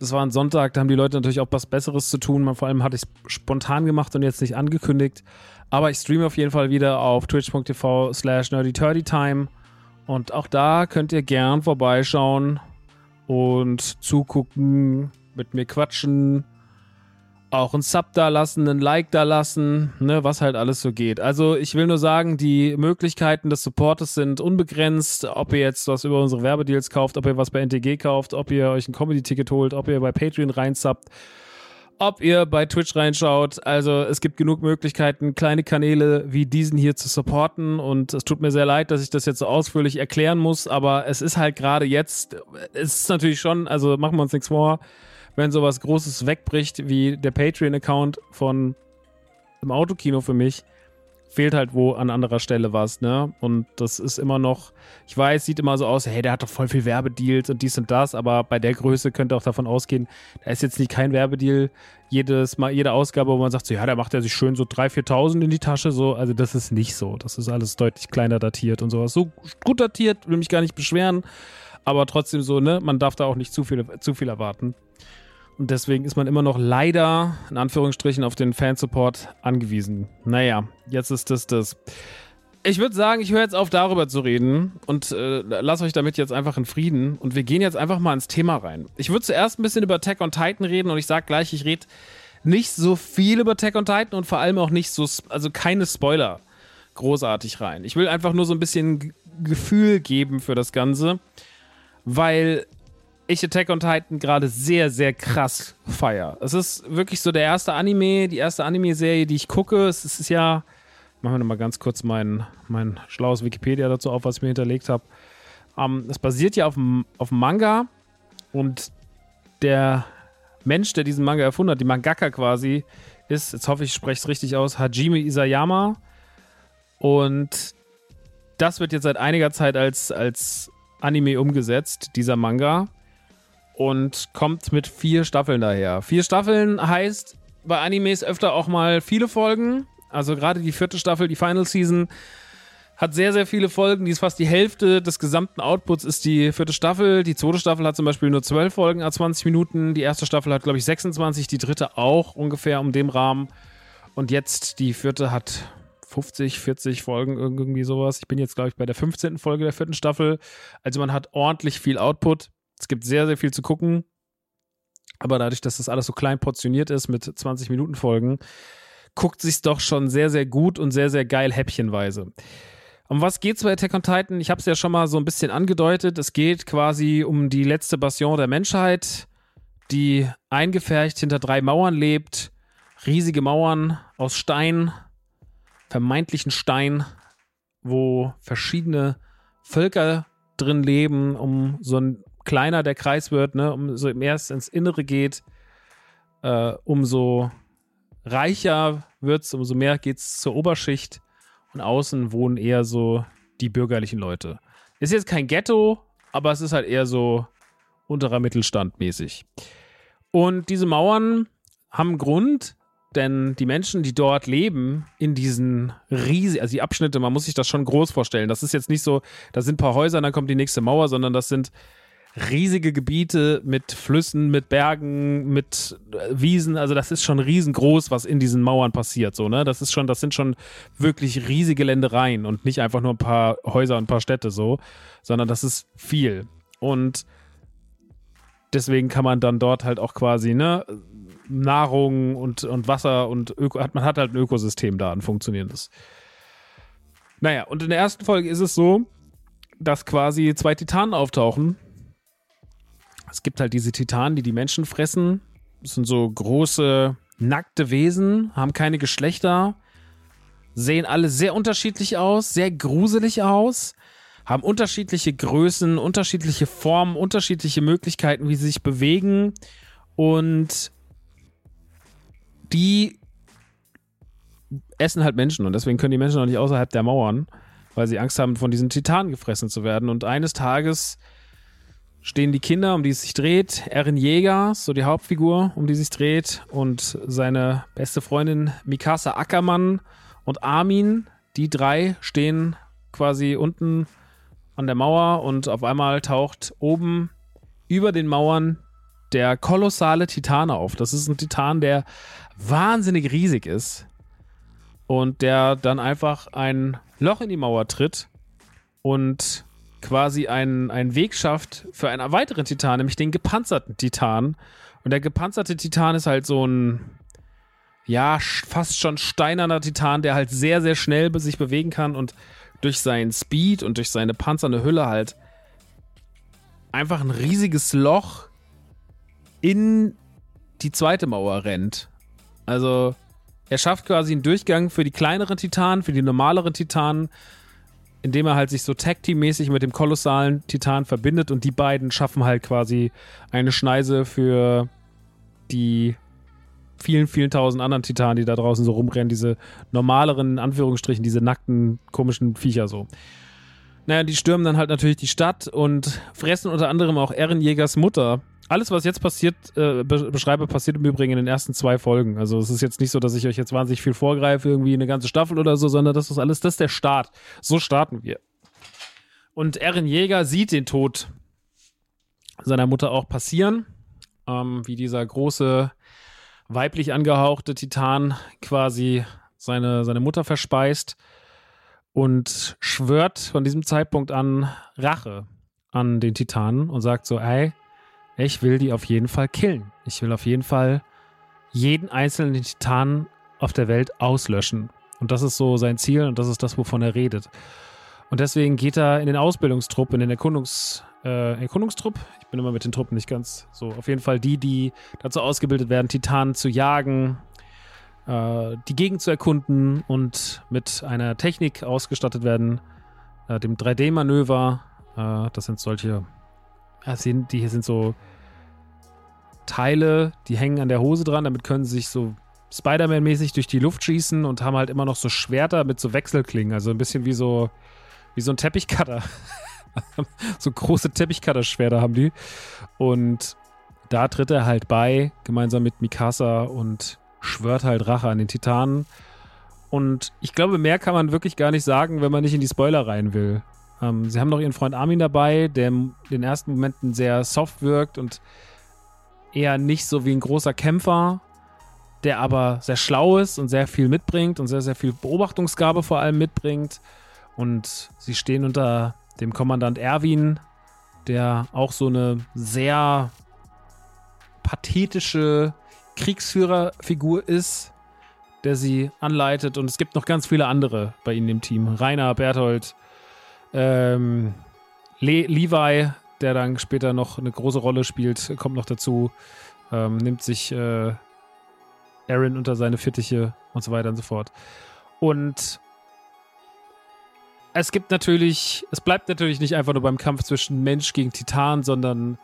Das war ein Sonntag, da haben die Leute natürlich auch was Besseres zu tun. Vor allem hatte ich es spontan gemacht und jetzt nicht angekündigt. Aber ich streame auf jeden Fall wieder auf twitch.tv slash nerdyturdytime. Und auch da könnt ihr gern vorbeischauen und zugucken, mit mir quatschen, auch ein Sub da lassen, ein Like da lassen, ne, was halt alles so geht. Also ich will nur sagen, die Möglichkeiten des Supportes sind unbegrenzt. Ob ihr jetzt was über unsere Werbedeals kauft, ob ihr was bei NTG kauft, ob ihr euch ein Comedy-Ticket holt, ob ihr bei Patreon reinsubbt, ob ihr bei Twitch reinschaut. Also es gibt genug Möglichkeiten, kleine Kanäle wie diesen hier zu supporten. Und es tut mir sehr leid, dass ich das jetzt so ausführlich erklären muss, aber es ist halt gerade jetzt, es ist natürlich schon, also machen wir uns nichts vor wenn sowas Großes wegbricht wie der Patreon-Account von im Autokino für mich, fehlt halt wo an anderer Stelle was, ne? Und das ist immer noch, ich weiß, sieht immer so aus, hey, der hat doch voll viel Werbedeals und dies und das, aber bei der Größe könnte auch davon ausgehen, da ist jetzt nicht kein Werbedeal. Jedes Mal, jede Ausgabe, wo man sagt, so, ja, da macht er sich schön so 3.000, 4.000 in die Tasche, so. Also, das ist nicht so. Das ist alles deutlich kleiner datiert und sowas. So gut datiert, will mich gar nicht beschweren, aber trotzdem so, ne? Man darf da auch nicht zu viel, zu viel erwarten. Und deswegen ist man immer noch leider, in Anführungsstrichen, auf den Fansupport angewiesen. Naja, jetzt ist das das. Ich würde sagen, ich höre jetzt auf, darüber zu reden und äh, lasse euch damit jetzt einfach in Frieden. Und wir gehen jetzt einfach mal ins Thema rein. Ich würde zuerst ein bisschen über Tech on Titan reden und ich sage gleich, ich rede nicht so viel über Tech on Titan und vor allem auch nicht so, also keine Spoiler großartig rein. Ich will einfach nur so ein bisschen Gefühl geben für das Ganze, weil ich Attack on Titan gerade sehr, sehr krass feier. Es ist wirklich so der erste Anime, die erste Anime-Serie, die ich gucke. Es ist ja, machen wir nochmal ganz kurz mein, mein schlaues Wikipedia dazu auf, was ich mir hinterlegt habe. Ähm, es basiert ja auf dem Manga und der Mensch, der diesen Manga erfunden hat, die Mangaka quasi, ist, jetzt hoffe ich, ich spreche es richtig aus, Hajime Isayama. Und das wird jetzt seit einiger Zeit als, als Anime umgesetzt, dieser Manga und kommt mit vier Staffeln daher. Vier Staffeln heißt bei Animes öfter auch mal viele Folgen. Also gerade die vierte Staffel, die Final Season, hat sehr, sehr viele Folgen. Die ist fast die Hälfte des gesamten Outputs, ist die vierte Staffel. Die zweite Staffel hat zum Beispiel nur zwölf Folgen, a 20 Minuten. Die erste Staffel hat, glaube ich, 26. Die dritte auch ungefähr um dem Rahmen. Und jetzt die vierte hat 50, 40 Folgen, irgendwie sowas. Ich bin jetzt, glaube ich, bei der 15. Folge der vierten Staffel. Also man hat ordentlich viel Output. Es gibt sehr, sehr viel zu gucken. Aber dadurch, dass das alles so klein portioniert ist mit 20 Minuten Folgen, guckt sich's doch schon sehr, sehr gut und sehr, sehr geil häppchenweise. Um was geht's bei Attack on Titan? Ich habe es ja schon mal so ein bisschen angedeutet. Es geht quasi um die letzte Passion der Menschheit, die eingefärcht hinter drei Mauern lebt. Riesige Mauern aus Stein, vermeintlichen Stein, wo verschiedene Völker drin leben, um so ein kleiner der Kreis wird, ne, umso mehr es ins Innere geht, äh, umso reicher wird es, umso mehr geht es zur Oberschicht und außen wohnen eher so die bürgerlichen Leute. Ist jetzt kein Ghetto, aber es ist halt eher so unterer Mittelstand mäßig. Und diese Mauern haben Grund, denn die Menschen, die dort leben, in diesen riesigen, also die Abschnitte, man muss sich das schon groß vorstellen. Das ist jetzt nicht so, da sind ein paar Häuser, dann kommt die nächste Mauer, sondern das sind riesige Gebiete mit Flüssen, mit Bergen, mit Wiesen. Also das ist schon riesengroß, was in diesen Mauern passiert. So, ne? Das ist schon, das sind schon wirklich riesige Ländereien und nicht einfach nur ein paar Häuser und ein paar Städte so, sondern das ist viel. Und deswegen kann man dann dort halt auch quasi, ne, Nahrung und, und Wasser und Öko, hat, man hat halt ein Ökosystem da, ein funktionierendes. Naja, und in der ersten Folge ist es so, dass quasi zwei Titanen auftauchen, es gibt halt diese Titanen, die die Menschen fressen. Das sind so große, nackte Wesen, haben keine Geschlechter, sehen alle sehr unterschiedlich aus, sehr gruselig aus, haben unterschiedliche Größen, unterschiedliche Formen, unterschiedliche Möglichkeiten, wie sie sich bewegen. Und die essen halt Menschen und deswegen können die Menschen auch nicht außerhalb der Mauern, weil sie Angst haben, von diesen Titanen gefressen zu werden. Und eines Tages stehen die Kinder, um die es sich dreht. Erin Jäger, so die Hauptfigur, um die es sich dreht. Und seine beste Freundin Mikasa Ackermann und Armin. Die drei stehen quasi unten an der Mauer und auf einmal taucht oben über den Mauern der kolossale Titan auf. Das ist ein Titan, der wahnsinnig riesig ist und der dann einfach ein Loch in die Mauer tritt und quasi einen, einen Weg schafft für einen weiteren Titan, nämlich den gepanzerten Titan. Und der gepanzerte Titan ist halt so ein, ja, fast schon steinerner Titan, der halt sehr, sehr schnell sich bewegen kann und durch seinen Speed und durch seine panzerne Hülle halt einfach ein riesiges Loch in die zweite Mauer rennt. Also er schafft quasi einen Durchgang für die kleineren Titanen, für die normaleren Titanen, indem er halt sich so Tag-Team-mäßig mit dem kolossalen Titan verbindet und die beiden schaffen halt quasi eine Schneise für die vielen, vielen tausend anderen Titanen, die da draußen so rumrennen, diese normaleren, in Anführungsstrichen, diese nackten, komischen Viecher so. Naja, die stürmen dann halt natürlich die Stadt und fressen unter anderem auch Ehrenjägers Mutter. Alles, was jetzt passiert, äh, beschreibe, passiert im Übrigen in den ersten zwei Folgen. Also es ist jetzt nicht so, dass ich euch jetzt wahnsinnig viel vorgreife, irgendwie eine ganze Staffel oder so, sondern das ist alles, das ist der Start. So starten wir. Und Erin Jäger sieht den Tod seiner Mutter auch passieren, ähm, wie dieser große weiblich angehauchte Titan quasi seine, seine Mutter verspeist und schwört von diesem Zeitpunkt an Rache an den Titanen und sagt so, ey, ich will die auf jeden Fall killen. Ich will auf jeden Fall jeden einzelnen Titanen auf der Welt auslöschen. Und das ist so sein Ziel und das ist das, wovon er redet. Und deswegen geht er in den Ausbildungstrupp, in den Erkundungs, äh, Erkundungstrupp. Ich bin immer mit den Truppen nicht ganz so. Auf jeden Fall die, die dazu ausgebildet werden, Titanen zu jagen, äh, die Gegend zu erkunden und mit einer Technik ausgestattet werden, äh, dem 3D-Manöver. Äh, das sind solche, ja, die hier sind so Teile, die hängen an der Hose dran, damit können sie sich so Spider-Man-mäßig durch die Luft schießen und haben halt immer noch so Schwerter mit so Wechselklingen, also ein bisschen wie so, wie so ein Teppichcutter. so große Teppichcutter-Schwerter haben die. Und da tritt er halt bei, gemeinsam mit Mikasa und schwört halt Rache an den Titanen. Und ich glaube, mehr kann man wirklich gar nicht sagen, wenn man nicht in die Spoiler rein will. Ähm, sie haben noch ihren Freund Armin dabei, der in den ersten Momenten sehr soft wirkt und eher nicht so wie ein großer Kämpfer, der aber sehr schlau ist und sehr viel mitbringt und sehr, sehr viel Beobachtungsgabe vor allem mitbringt. Und sie stehen unter dem Kommandant Erwin, der auch so eine sehr pathetische Kriegsführerfigur ist, der sie anleitet. Und es gibt noch ganz viele andere bei ihnen im Team. Rainer, Berthold, ähm, Le Levi, der dann später noch eine große Rolle spielt, kommt noch dazu, ähm, nimmt sich äh, Aaron unter seine Fittiche und so weiter und so fort. Und es gibt natürlich, es bleibt natürlich nicht einfach nur beim Kampf zwischen Mensch gegen Titan, sondern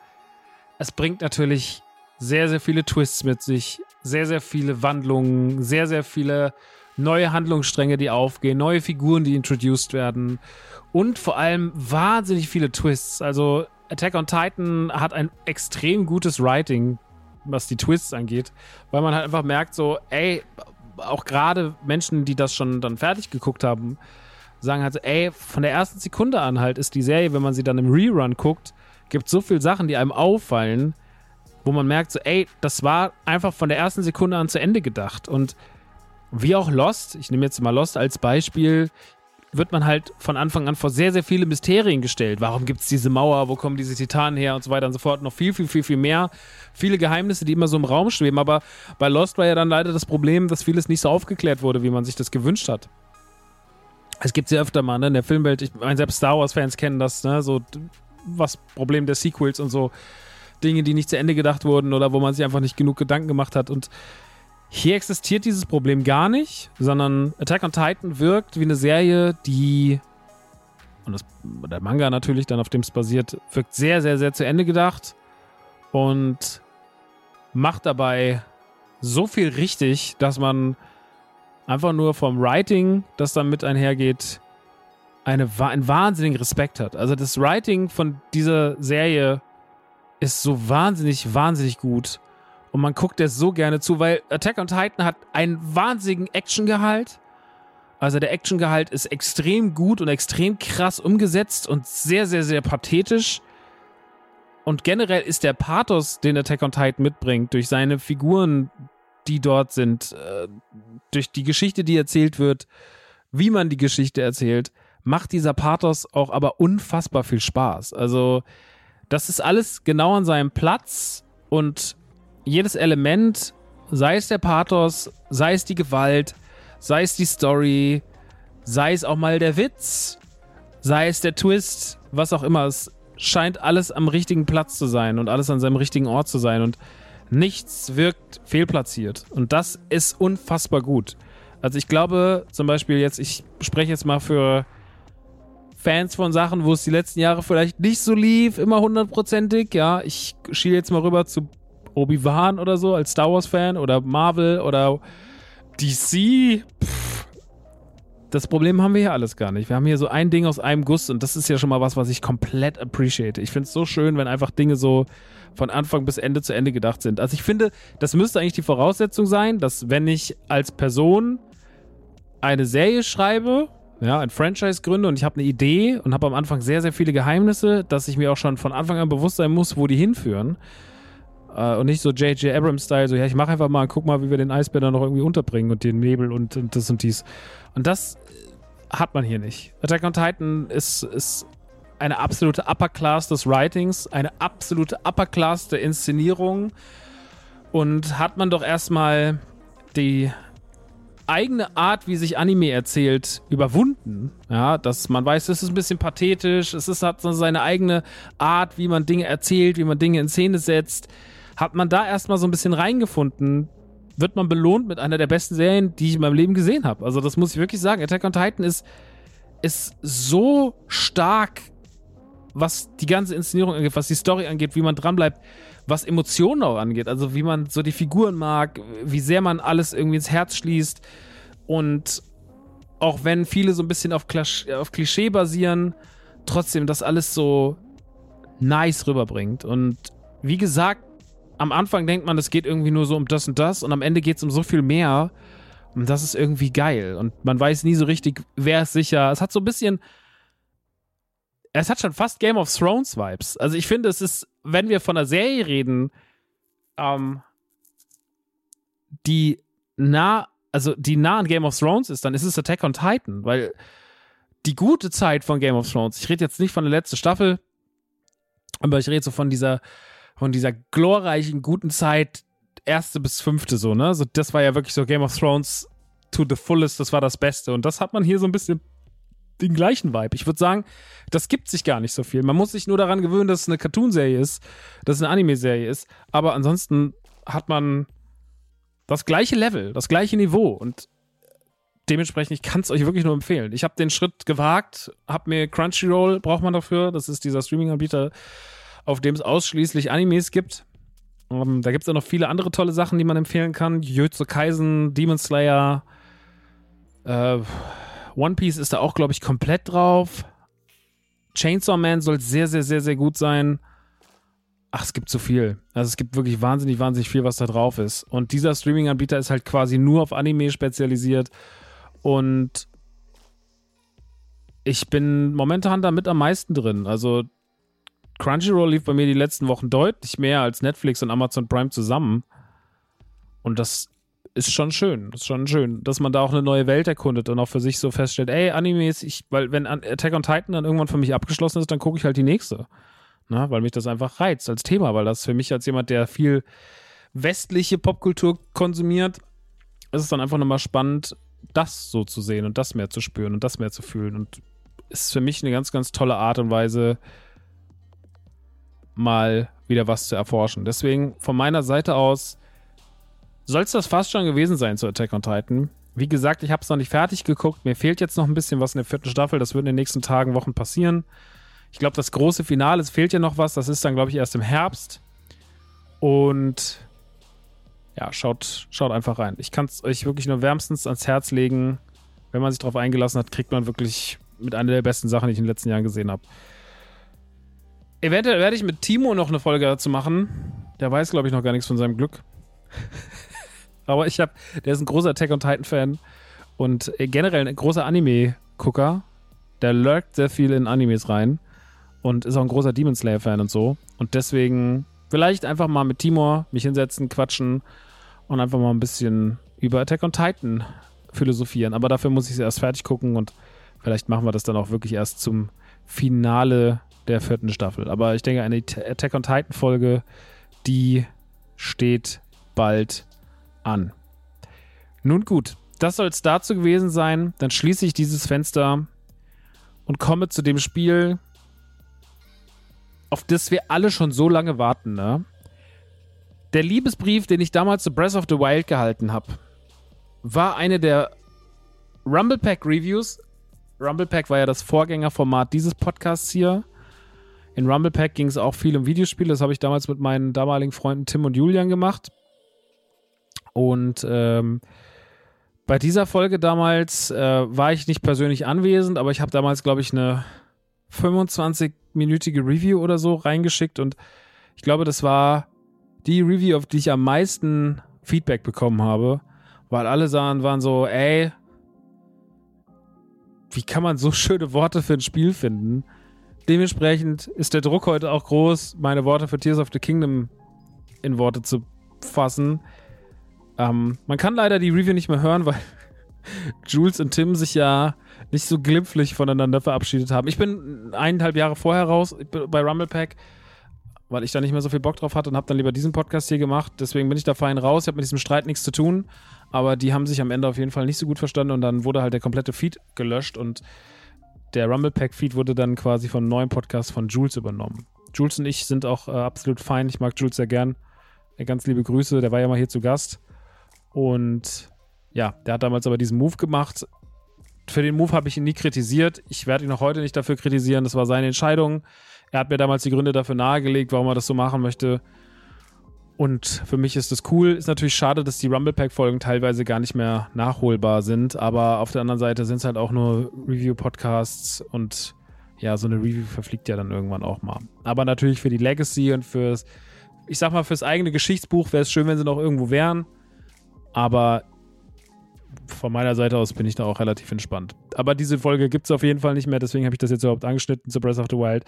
es bringt natürlich sehr, sehr viele Twists mit sich, sehr, sehr viele Wandlungen, sehr, sehr viele neue Handlungsstränge, die aufgehen, neue Figuren, die introduced werden und vor allem wahnsinnig viele Twists. Also Attack on Titan hat ein extrem gutes Writing, was die Twists angeht, weil man halt einfach merkt, so, ey, auch gerade Menschen, die das schon dann fertig geguckt haben, sagen halt so, ey, von der ersten Sekunde an halt ist die Serie, wenn man sie dann im Rerun guckt, gibt so viele Sachen, die einem auffallen, wo man merkt, so, ey, das war einfach von der ersten Sekunde an zu Ende gedacht. Und wie auch Lost, ich nehme jetzt mal Lost als Beispiel, wird man halt von Anfang an vor sehr, sehr viele Mysterien gestellt. Warum gibt es diese Mauer? Wo kommen diese Titanen her? Und so weiter und so fort. Noch viel, viel, viel, viel mehr. Viele Geheimnisse, die immer so im Raum schweben. Aber bei Lost war ja dann leider das Problem, dass vieles nicht so aufgeklärt wurde, wie man sich das gewünscht hat. Es gibt sehr öfter mal, ne, in der Filmwelt, ich meine, selbst Star Wars-Fans kennen das, ne, so was Problem der Sequels und so Dinge, die nicht zu Ende gedacht wurden oder wo man sich einfach nicht genug Gedanken gemacht hat. Und hier existiert dieses Problem gar nicht, sondern Attack on Titan wirkt wie eine Serie, die, und das, der Manga natürlich, dann auf dem es basiert, wirkt sehr, sehr, sehr zu Ende gedacht und macht dabei so viel richtig, dass man einfach nur vom Writing, das dann mit einhergeht, eine, einen wahnsinnigen Respekt hat. Also das Writing von dieser Serie ist so wahnsinnig, wahnsinnig gut. Und man guckt der so gerne zu, weil Attack on Titan hat einen wahnsinnigen Actiongehalt, Also der Actiongehalt ist extrem gut und extrem krass umgesetzt und sehr, sehr, sehr pathetisch. Und generell ist der Pathos, den Attack on Titan mitbringt, durch seine Figuren, die dort sind, äh, durch die Geschichte, die erzählt wird, wie man die Geschichte erzählt, macht dieser Pathos auch aber unfassbar viel Spaß. Also das ist alles genau an seinem Platz und jedes Element, sei es der Pathos, sei es die Gewalt, sei es die Story, sei es auch mal der Witz, sei es der Twist, was auch immer, es scheint alles am richtigen Platz zu sein und alles an seinem richtigen Ort zu sein und nichts wirkt fehlplatziert und das ist unfassbar gut. Also ich glaube zum Beispiel jetzt, ich spreche jetzt mal für Fans von Sachen, wo es die letzten Jahre vielleicht nicht so lief, immer hundertprozentig. Ja, ich schiele jetzt mal rüber zu Obi-Wan oder so als Star Wars-Fan oder Marvel oder DC. Pff. Das Problem haben wir hier alles gar nicht. Wir haben hier so ein Ding aus einem Guss und das ist ja schon mal was, was ich komplett appreciate. Ich finde es so schön, wenn einfach Dinge so von Anfang bis Ende zu Ende gedacht sind. Also ich finde, das müsste eigentlich die Voraussetzung sein, dass wenn ich als Person eine Serie schreibe, ja, ein Franchise gründe und ich habe eine Idee und habe am Anfang sehr, sehr viele Geheimnisse, dass ich mir auch schon von Anfang an bewusst sein muss, wo die hinführen. Äh, und nicht so J.J. Abrams-Style, so, ja, ich mache einfach mal, guck mal, wie wir den Eisbär dann noch irgendwie unterbringen und den Nebel und, und das und dies. Und das hat man hier nicht. Attack on Titan ist, ist eine absolute Upper Class des Writings, eine absolute Upper Class der Inszenierung. Und hat man doch erstmal die eigene Art, wie sich Anime erzählt, überwunden. Ja, dass man weiß, es ist ein bisschen pathetisch, es ist, hat so seine eigene Art, wie man Dinge erzählt, wie man Dinge in Szene setzt hat man da erstmal so ein bisschen reingefunden, wird man belohnt mit einer der besten Serien, die ich in meinem Leben gesehen habe. Also das muss ich wirklich sagen. Attack on Titan ist, ist so stark, was die ganze Inszenierung angeht, was die Story angeht, wie man dranbleibt, was Emotionen auch angeht. Also wie man so die Figuren mag, wie sehr man alles irgendwie ins Herz schließt. Und auch wenn viele so ein bisschen auf, Klasch auf Klischee basieren, trotzdem das alles so nice rüberbringt. Und wie gesagt, am Anfang denkt man, es geht irgendwie nur so um das und das und am Ende geht es um so viel mehr. Und das ist irgendwie geil. Und man weiß nie so richtig, wer ist sicher. Es hat so ein bisschen. Es hat schon fast Game of Thrones Vibes. Also ich finde, es ist, wenn wir von einer Serie reden, ähm, die nah, also die nah an Game of Thrones ist, dann ist es Attack on Titan, weil die gute Zeit von Game of Thrones, ich rede jetzt nicht von der letzten Staffel, aber ich rede so von dieser von dieser glorreichen, guten Zeit, erste bis fünfte so, ne? So, das war ja wirklich so Game of Thrones to the fullest, das war das Beste. Und das hat man hier so ein bisschen den gleichen Vibe. Ich würde sagen, das gibt sich gar nicht so viel. Man muss sich nur daran gewöhnen, dass es eine Cartoon-Serie ist, dass es eine Anime-Serie ist. Aber ansonsten hat man das gleiche Level, das gleiche Niveau. Und dementsprechend, ich kann es euch wirklich nur empfehlen. Ich habe den Schritt gewagt, habe mir Crunchyroll, braucht man dafür, das ist dieser Streaming-Anbieter, auf dem es ausschließlich Animes gibt. Um, ähm, da gibt es auch noch viele andere tolle Sachen, die man empfehlen kann. Jujutsu Kaisen, Demon Slayer, äh, One Piece ist da auch, glaube ich, komplett drauf. Chainsaw Man soll sehr, sehr, sehr, sehr gut sein. Ach, es gibt so viel. Also es gibt wirklich wahnsinnig, wahnsinnig viel, was da drauf ist. Und dieser Streaming-Anbieter ist halt quasi nur auf Anime spezialisiert. Und ich bin momentan da mit am meisten drin. Also Crunchyroll lief bei mir die letzten Wochen deutlich mehr als Netflix und Amazon Prime zusammen. Und das ist schon schön. Das ist schon schön, dass man da auch eine neue Welt erkundet und auch für sich so feststellt, ey, Animes, ich, weil wenn Attack on Titan dann irgendwann für mich abgeschlossen ist, dann gucke ich halt die nächste. Na, weil mich das einfach reizt als Thema, weil das für mich als jemand, der viel westliche Popkultur konsumiert, ist es dann einfach nochmal spannend, das so zu sehen und das mehr zu spüren und das mehr zu fühlen. Und ist für mich eine ganz, ganz tolle Art und Weise, mal wieder was zu erforschen. Deswegen von meiner Seite aus soll es das fast schon gewesen sein zu Attack on Titan. Wie gesagt, ich habe es noch nicht fertig geguckt. Mir fehlt jetzt noch ein bisschen was in der vierten Staffel. Das wird in den nächsten Tagen, Wochen passieren. Ich glaube, das große Finale, es fehlt ja noch was. Das ist dann, glaube ich, erst im Herbst. Und ja, schaut, schaut einfach rein. Ich kann es euch wirklich nur wärmstens ans Herz legen. Wenn man sich darauf eingelassen hat, kriegt man wirklich mit einer der besten Sachen, die ich in den letzten Jahren gesehen habe. Eventuell werde ich mit Timo noch eine Folge dazu machen. Der weiß, glaube ich, noch gar nichts von seinem Glück. Aber ich habe, der ist ein großer Attack on Titan Fan und generell ein großer Anime-Gucker. Der lurkt sehr viel in Animes rein und ist auch ein großer Demon Slayer-Fan und so. Und deswegen vielleicht einfach mal mit Timor mich hinsetzen, quatschen und einfach mal ein bisschen über Attack on Titan philosophieren. Aber dafür muss ich es erst fertig gucken und vielleicht machen wir das dann auch wirklich erst zum Finale der vierten Staffel. Aber ich denke, eine Attack on Titan Folge, die steht bald an. Nun gut, das soll es dazu gewesen sein. Dann schließe ich dieses Fenster und komme zu dem Spiel, auf das wir alle schon so lange warten. Ne? Der Liebesbrief, den ich damals zu Breath of the Wild gehalten habe, war eine der Rumble Pack Reviews. Rumble Pack war ja das Vorgängerformat dieses Podcasts hier. In Rumble Pack ging es auch viel um Videospiele. Das habe ich damals mit meinen damaligen Freunden Tim und Julian gemacht. Und ähm, bei dieser Folge damals äh, war ich nicht persönlich anwesend, aber ich habe damals, glaube ich, eine 25-minütige Review oder so reingeschickt und ich glaube, das war die Review, auf die ich am meisten Feedback bekommen habe, weil alle sahen, waren so, ey, wie kann man so schöne Worte für ein Spiel finden? Dementsprechend ist der Druck heute auch groß, meine Worte für Tears of the Kingdom in Worte zu fassen. Ähm, man kann leider die Review nicht mehr hören, weil Jules und Tim sich ja nicht so glimpflich voneinander verabschiedet haben. Ich bin eineinhalb Jahre vorher raus bei Rumblepack, weil ich da nicht mehr so viel Bock drauf hatte und habe dann lieber diesen Podcast hier gemacht. Deswegen bin ich da fein raus. Ich habe mit diesem Streit nichts zu tun. Aber die haben sich am Ende auf jeden Fall nicht so gut verstanden und dann wurde halt der komplette Feed gelöscht und der Rumblepack-Feed wurde dann quasi von einem neuen Podcast von Jules übernommen. Jules und ich sind auch äh, absolut fein. Ich mag Jules sehr gern. Ganz liebe Grüße. Der war ja mal hier zu Gast. Und ja, der hat damals aber diesen Move gemacht. Für den Move habe ich ihn nie kritisiert. Ich werde ihn auch heute nicht dafür kritisieren. Das war seine Entscheidung. Er hat mir damals die Gründe dafür nahegelegt, warum er das so machen möchte. Und für mich ist das cool. Ist natürlich schade, dass die Rumble Pack Folgen teilweise gar nicht mehr nachholbar sind. Aber auf der anderen Seite sind es halt auch nur Review-Podcasts und ja, so eine Review verfliegt ja dann irgendwann auch mal. Aber natürlich für die Legacy und fürs, ich sag mal, fürs eigene Geschichtsbuch wäre es schön, wenn sie noch irgendwo wären. Aber von meiner Seite aus bin ich da auch relativ entspannt. Aber diese Folge gibt es auf jeden Fall nicht mehr, deswegen habe ich das jetzt überhaupt angeschnitten zu Breath of the Wild.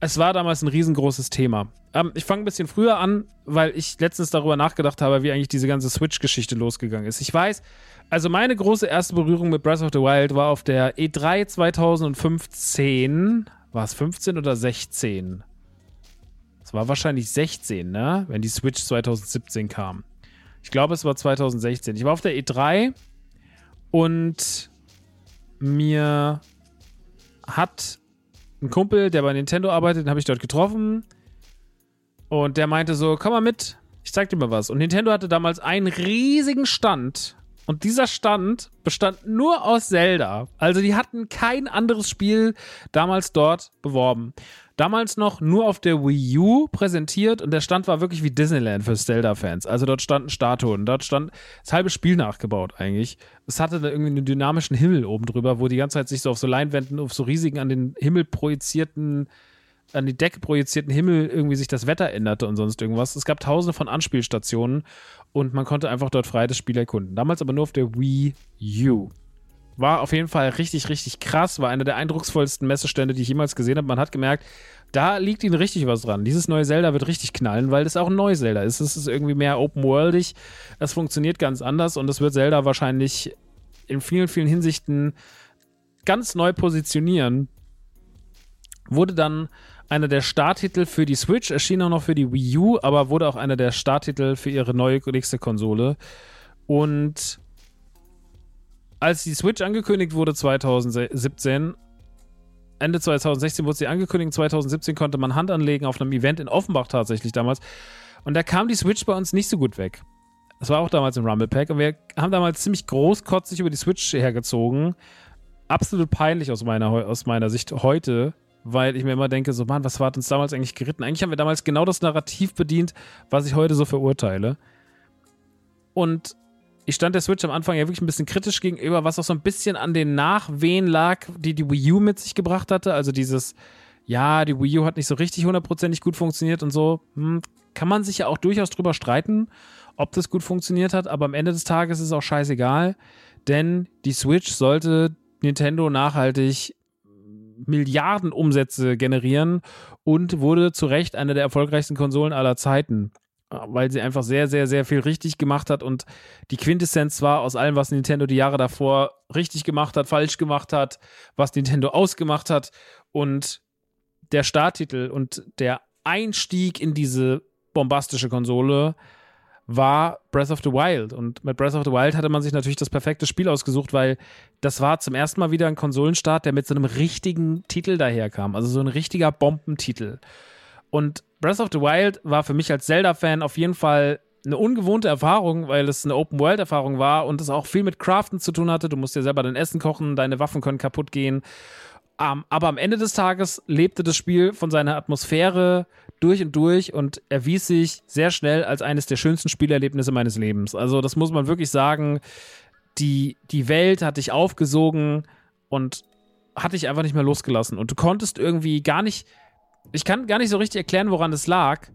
Es war damals ein riesengroßes Thema. Ähm, ich fange ein bisschen früher an, weil ich letztens darüber nachgedacht habe, wie eigentlich diese ganze Switch-Geschichte losgegangen ist. Ich weiß, also meine große erste Berührung mit Breath of the Wild war auf der E3 2015. War es 15 oder 16? Es war wahrscheinlich 16, ne? Wenn die Switch 2017 kam. Ich glaube, es war 2016. Ich war auf der E3 und mir hat ein Kumpel, der bei Nintendo arbeitet, den habe ich dort getroffen. Und der meinte so: Komm mal mit, ich zeig dir mal was. Und Nintendo hatte damals einen riesigen Stand. Und dieser Stand bestand nur aus Zelda. Also die hatten kein anderes Spiel damals dort beworben damals noch nur auf der Wii U präsentiert und der Stand war wirklich wie Disneyland für Zelda-Fans. Also dort standen Statuen, dort stand das halbe Spiel nachgebaut eigentlich. Es hatte da irgendwie einen dynamischen Himmel oben drüber, wo die ganze Zeit sich so auf so Leinwänden, auf so riesigen an den Himmel projizierten an die Decke projizierten Himmel irgendwie sich das Wetter änderte und sonst irgendwas. Es gab tausende von Anspielstationen und man konnte einfach dort frei das Spiel erkunden. Damals aber nur auf der Wii U. War auf jeden Fall richtig, richtig krass. War einer der eindrucksvollsten Messestände, die ich jemals gesehen habe. Man hat gemerkt, da liegt ihnen richtig was dran. Dieses neue Zelda wird richtig knallen, weil das auch ein neues Zelda ist. Es ist irgendwie mehr open-worldig. Es funktioniert ganz anders und es wird Zelda wahrscheinlich in vielen, vielen Hinsichten ganz neu positionieren. Wurde dann einer der Starttitel für die Switch, erschien auch noch für die Wii U, aber wurde auch einer der Starttitel für ihre neue nächste Konsole. Und als die Switch angekündigt wurde 2017, Ende 2016 wurde sie angekündigt, 2017 konnte man Hand anlegen auf einem Event in Offenbach tatsächlich damals. Und da kam die Switch bei uns nicht so gut weg. Das war auch damals im Rumble Pack und wir haben damals ziemlich großkotzig über die Switch hergezogen. Absolut peinlich aus meiner, aus meiner Sicht heute, weil ich mir immer denke, so, Mann, was war uns damals eigentlich geritten? Eigentlich haben wir damals genau das Narrativ bedient, was ich heute so verurteile. Und ich stand der Switch am Anfang ja wirklich ein bisschen kritisch gegenüber, was auch so ein bisschen an den Nachwehen lag, die die Wii U mit sich gebracht hatte. Also dieses, ja, die Wii U hat nicht so richtig hundertprozentig gut funktioniert und so. Hm, kann man sich ja auch durchaus drüber streiten, ob das gut funktioniert hat, aber am Ende des Tages ist es auch scheißegal. denn die Switch sollte Nintendo nachhaltig Milliarden Umsätze generieren und wurde zu Recht eine der erfolgreichsten Konsolen aller Zeiten, weil sie einfach sehr, sehr, sehr viel richtig gemacht hat und die Quintessenz war aus allem, was Nintendo die Jahre davor richtig gemacht hat, falsch gemacht hat, was Nintendo ausgemacht hat und der Starttitel und der Einstieg in diese bombastische Konsole war Breath of the Wild. Und mit Breath of the Wild hatte man sich natürlich das perfekte Spiel ausgesucht, weil das war zum ersten Mal wieder ein Konsolenstart, der mit so einem richtigen Titel daherkam. Also so ein richtiger Bombentitel. Und Breath of the Wild war für mich als Zelda-Fan auf jeden Fall eine ungewohnte Erfahrung, weil es eine Open-World-Erfahrung war und es auch viel mit Craften zu tun hatte. Du musst dir selber dein Essen kochen, deine Waffen können kaputt gehen. Um, ähm, aber am Ende des Tages lebte das Spiel von seiner Atmosphäre durch und durch und erwies sich sehr schnell als eines der schönsten Spielerlebnisse meines Lebens. Also das muss man wirklich sagen. Die, die Welt hat dich aufgesogen und hat dich einfach nicht mehr losgelassen. Und du konntest irgendwie gar nicht, ich kann gar nicht so richtig erklären, woran es lag,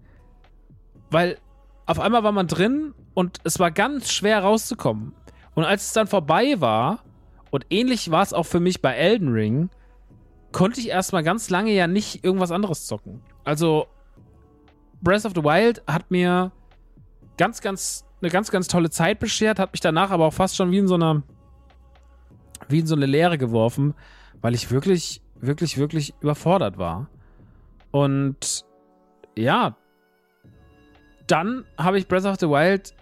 weil auf einmal war man drin und es war ganz schwer rauszukommen. Und als es dann vorbei war, und ähnlich war es auch für mich bei Elden Ring, konnte ich erstmal ganz lange ja nicht irgendwas anderes zocken. Also Breath of the Wild hat mir ganz, ganz, eine ganz, ganz tolle Zeit beschert, hat mich danach aber auch fast schon wie in so einer, wie in so eine Leere geworfen, weil ich wirklich, wirklich, wirklich überfordert war. Und ja, dann habe ich Breath of the Wild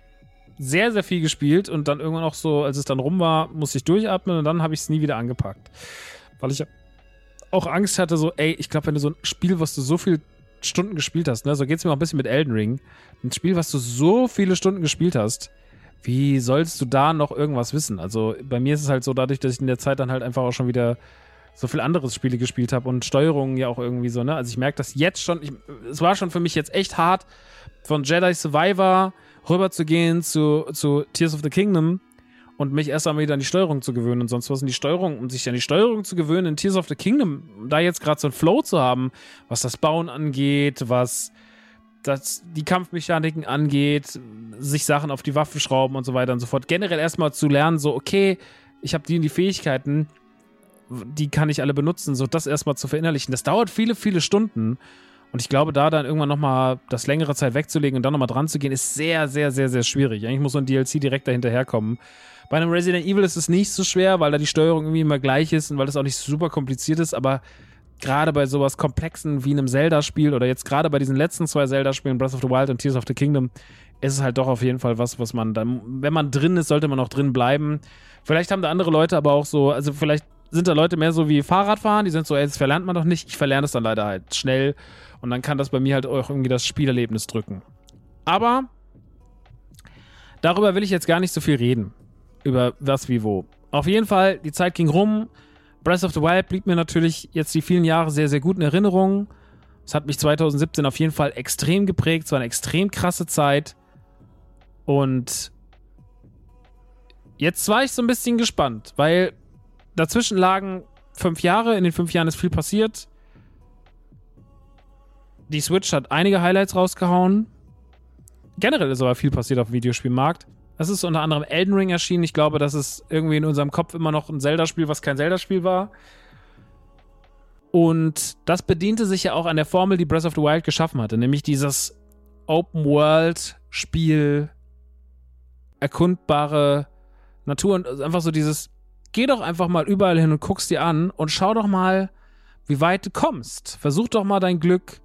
sehr, sehr viel gespielt und dann irgendwann auch so, als es dann rum war, musste ich durchatmen und dann habe ich es nie wieder angepackt. Weil ich auch Angst hatte, so, ey, ich glaube, wenn du so ein Spiel, was du so viel Stunden gespielt hast, ne? So geht es mir auch ein bisschen mit Elden Ring. Ein Spiel, was du so viele Stunden gespielt hast, wie sollst du da noch irgendwas wissen? Also bei mir ist es halt so, dadurch, dass ich in der Zeit dann halt einfach auch schon wieder so viel anderes Spiele gespielt habe und Steuerungen ja auch irgendwie so, ne? Also ich merke das jetzt schon, ich, es war schon für mich jetzt echt hart, von Jedi Survivor rüber zu gehen zu, zu Tears of the Kingdom und mich erst einmal wieder an die Steuerung zu gewöhnen und sonst was in die Steuerung, um sich an die Steuerung zu gewöhnen in Tears of the Kingdom, da jetzt gerade so ein Flow zu haben, was das Bauen angeht, was das, die Kampfmechaniken angeht, sich Sachen auf die Waffe schrauben und so weiter und so fort. Generell erstmal zu lernen, so, okay, ich habe die und die Fähigkeiten, die kann ich alle benutzen, so das erstmal zu verinnerlichen. Das dauert viele, viele Stunden. Und ich glaube, da dann irgendwann nochmal das längere Zeit wegzulegen und dann nochmal dran zu gehen, ist sehr, sehr, sehr, sehr schwierig. Eigentlich muss so ein DLC direkt dahinterherkommen. Bei einem Resident Evil ist es nicht so schwer, weil da die Steuerung irgendwie immer gleich ist und weil das auch nicht super kompliziert ist, aber gerade bei sowas Komplexen wie einem Zelda-Spiel oder jetzt gerade bei diesen letzten zwei Zelda-Spielen, Breath of the Wild und Tears of the Kingdom, ist es halt doch auf jeden Fall was, was man dann, wenn man drin ist, sollte man auch drin bleiben. Vielleicht haben da andere Leute aber auch so, also vielleicht sind da Leute mehr so wie Fahrradfahren, die sind so, ey, das verlernt man doch nicht. Ich verlerne es dann leider halt schnell und dann kann das bei mir halt auch irgendwie das Spielerlebnis drücken. Aber darüber will ich jetzt gar nicht so viel reden über was wie wo. Auf jeden Fall, die Zeit ging rum. Breath of the Wild blieb mir natürlich jetzt die vielen Jahre sehr, sehr gut in Erinnerung. Es hat mich 2017 auf jeden Fall extrem geprägt. Es war eine extrem krasse Zeit. Und jetzt war ich so ein bisschen gespannt, weil dazwischen lagen fünf Jahre. In den fünf Jahren ist viel passiert. Die Switch hat einige Highlights rausgehauen. Generell ist aber viel passiert auf dem Videospielmarkt. Das ist unter anderem Elden Ring erschienen. Ich glaube, das ist irgendwie in unserem Kopf immer noch ein Zelda-Spiel, was kein Zelda-Spiel war. Und das bediente sich ja auch an der Formel, die Breath of the Wild geschaffen hatte, nämlich dieses Open-World-Spiel, erkundbare Natur und einfach so dieses, geh doch einfach mal überall hin und guckst dir an und schau doch mal, wie weit du kommst. Versuch doch mal dein Glück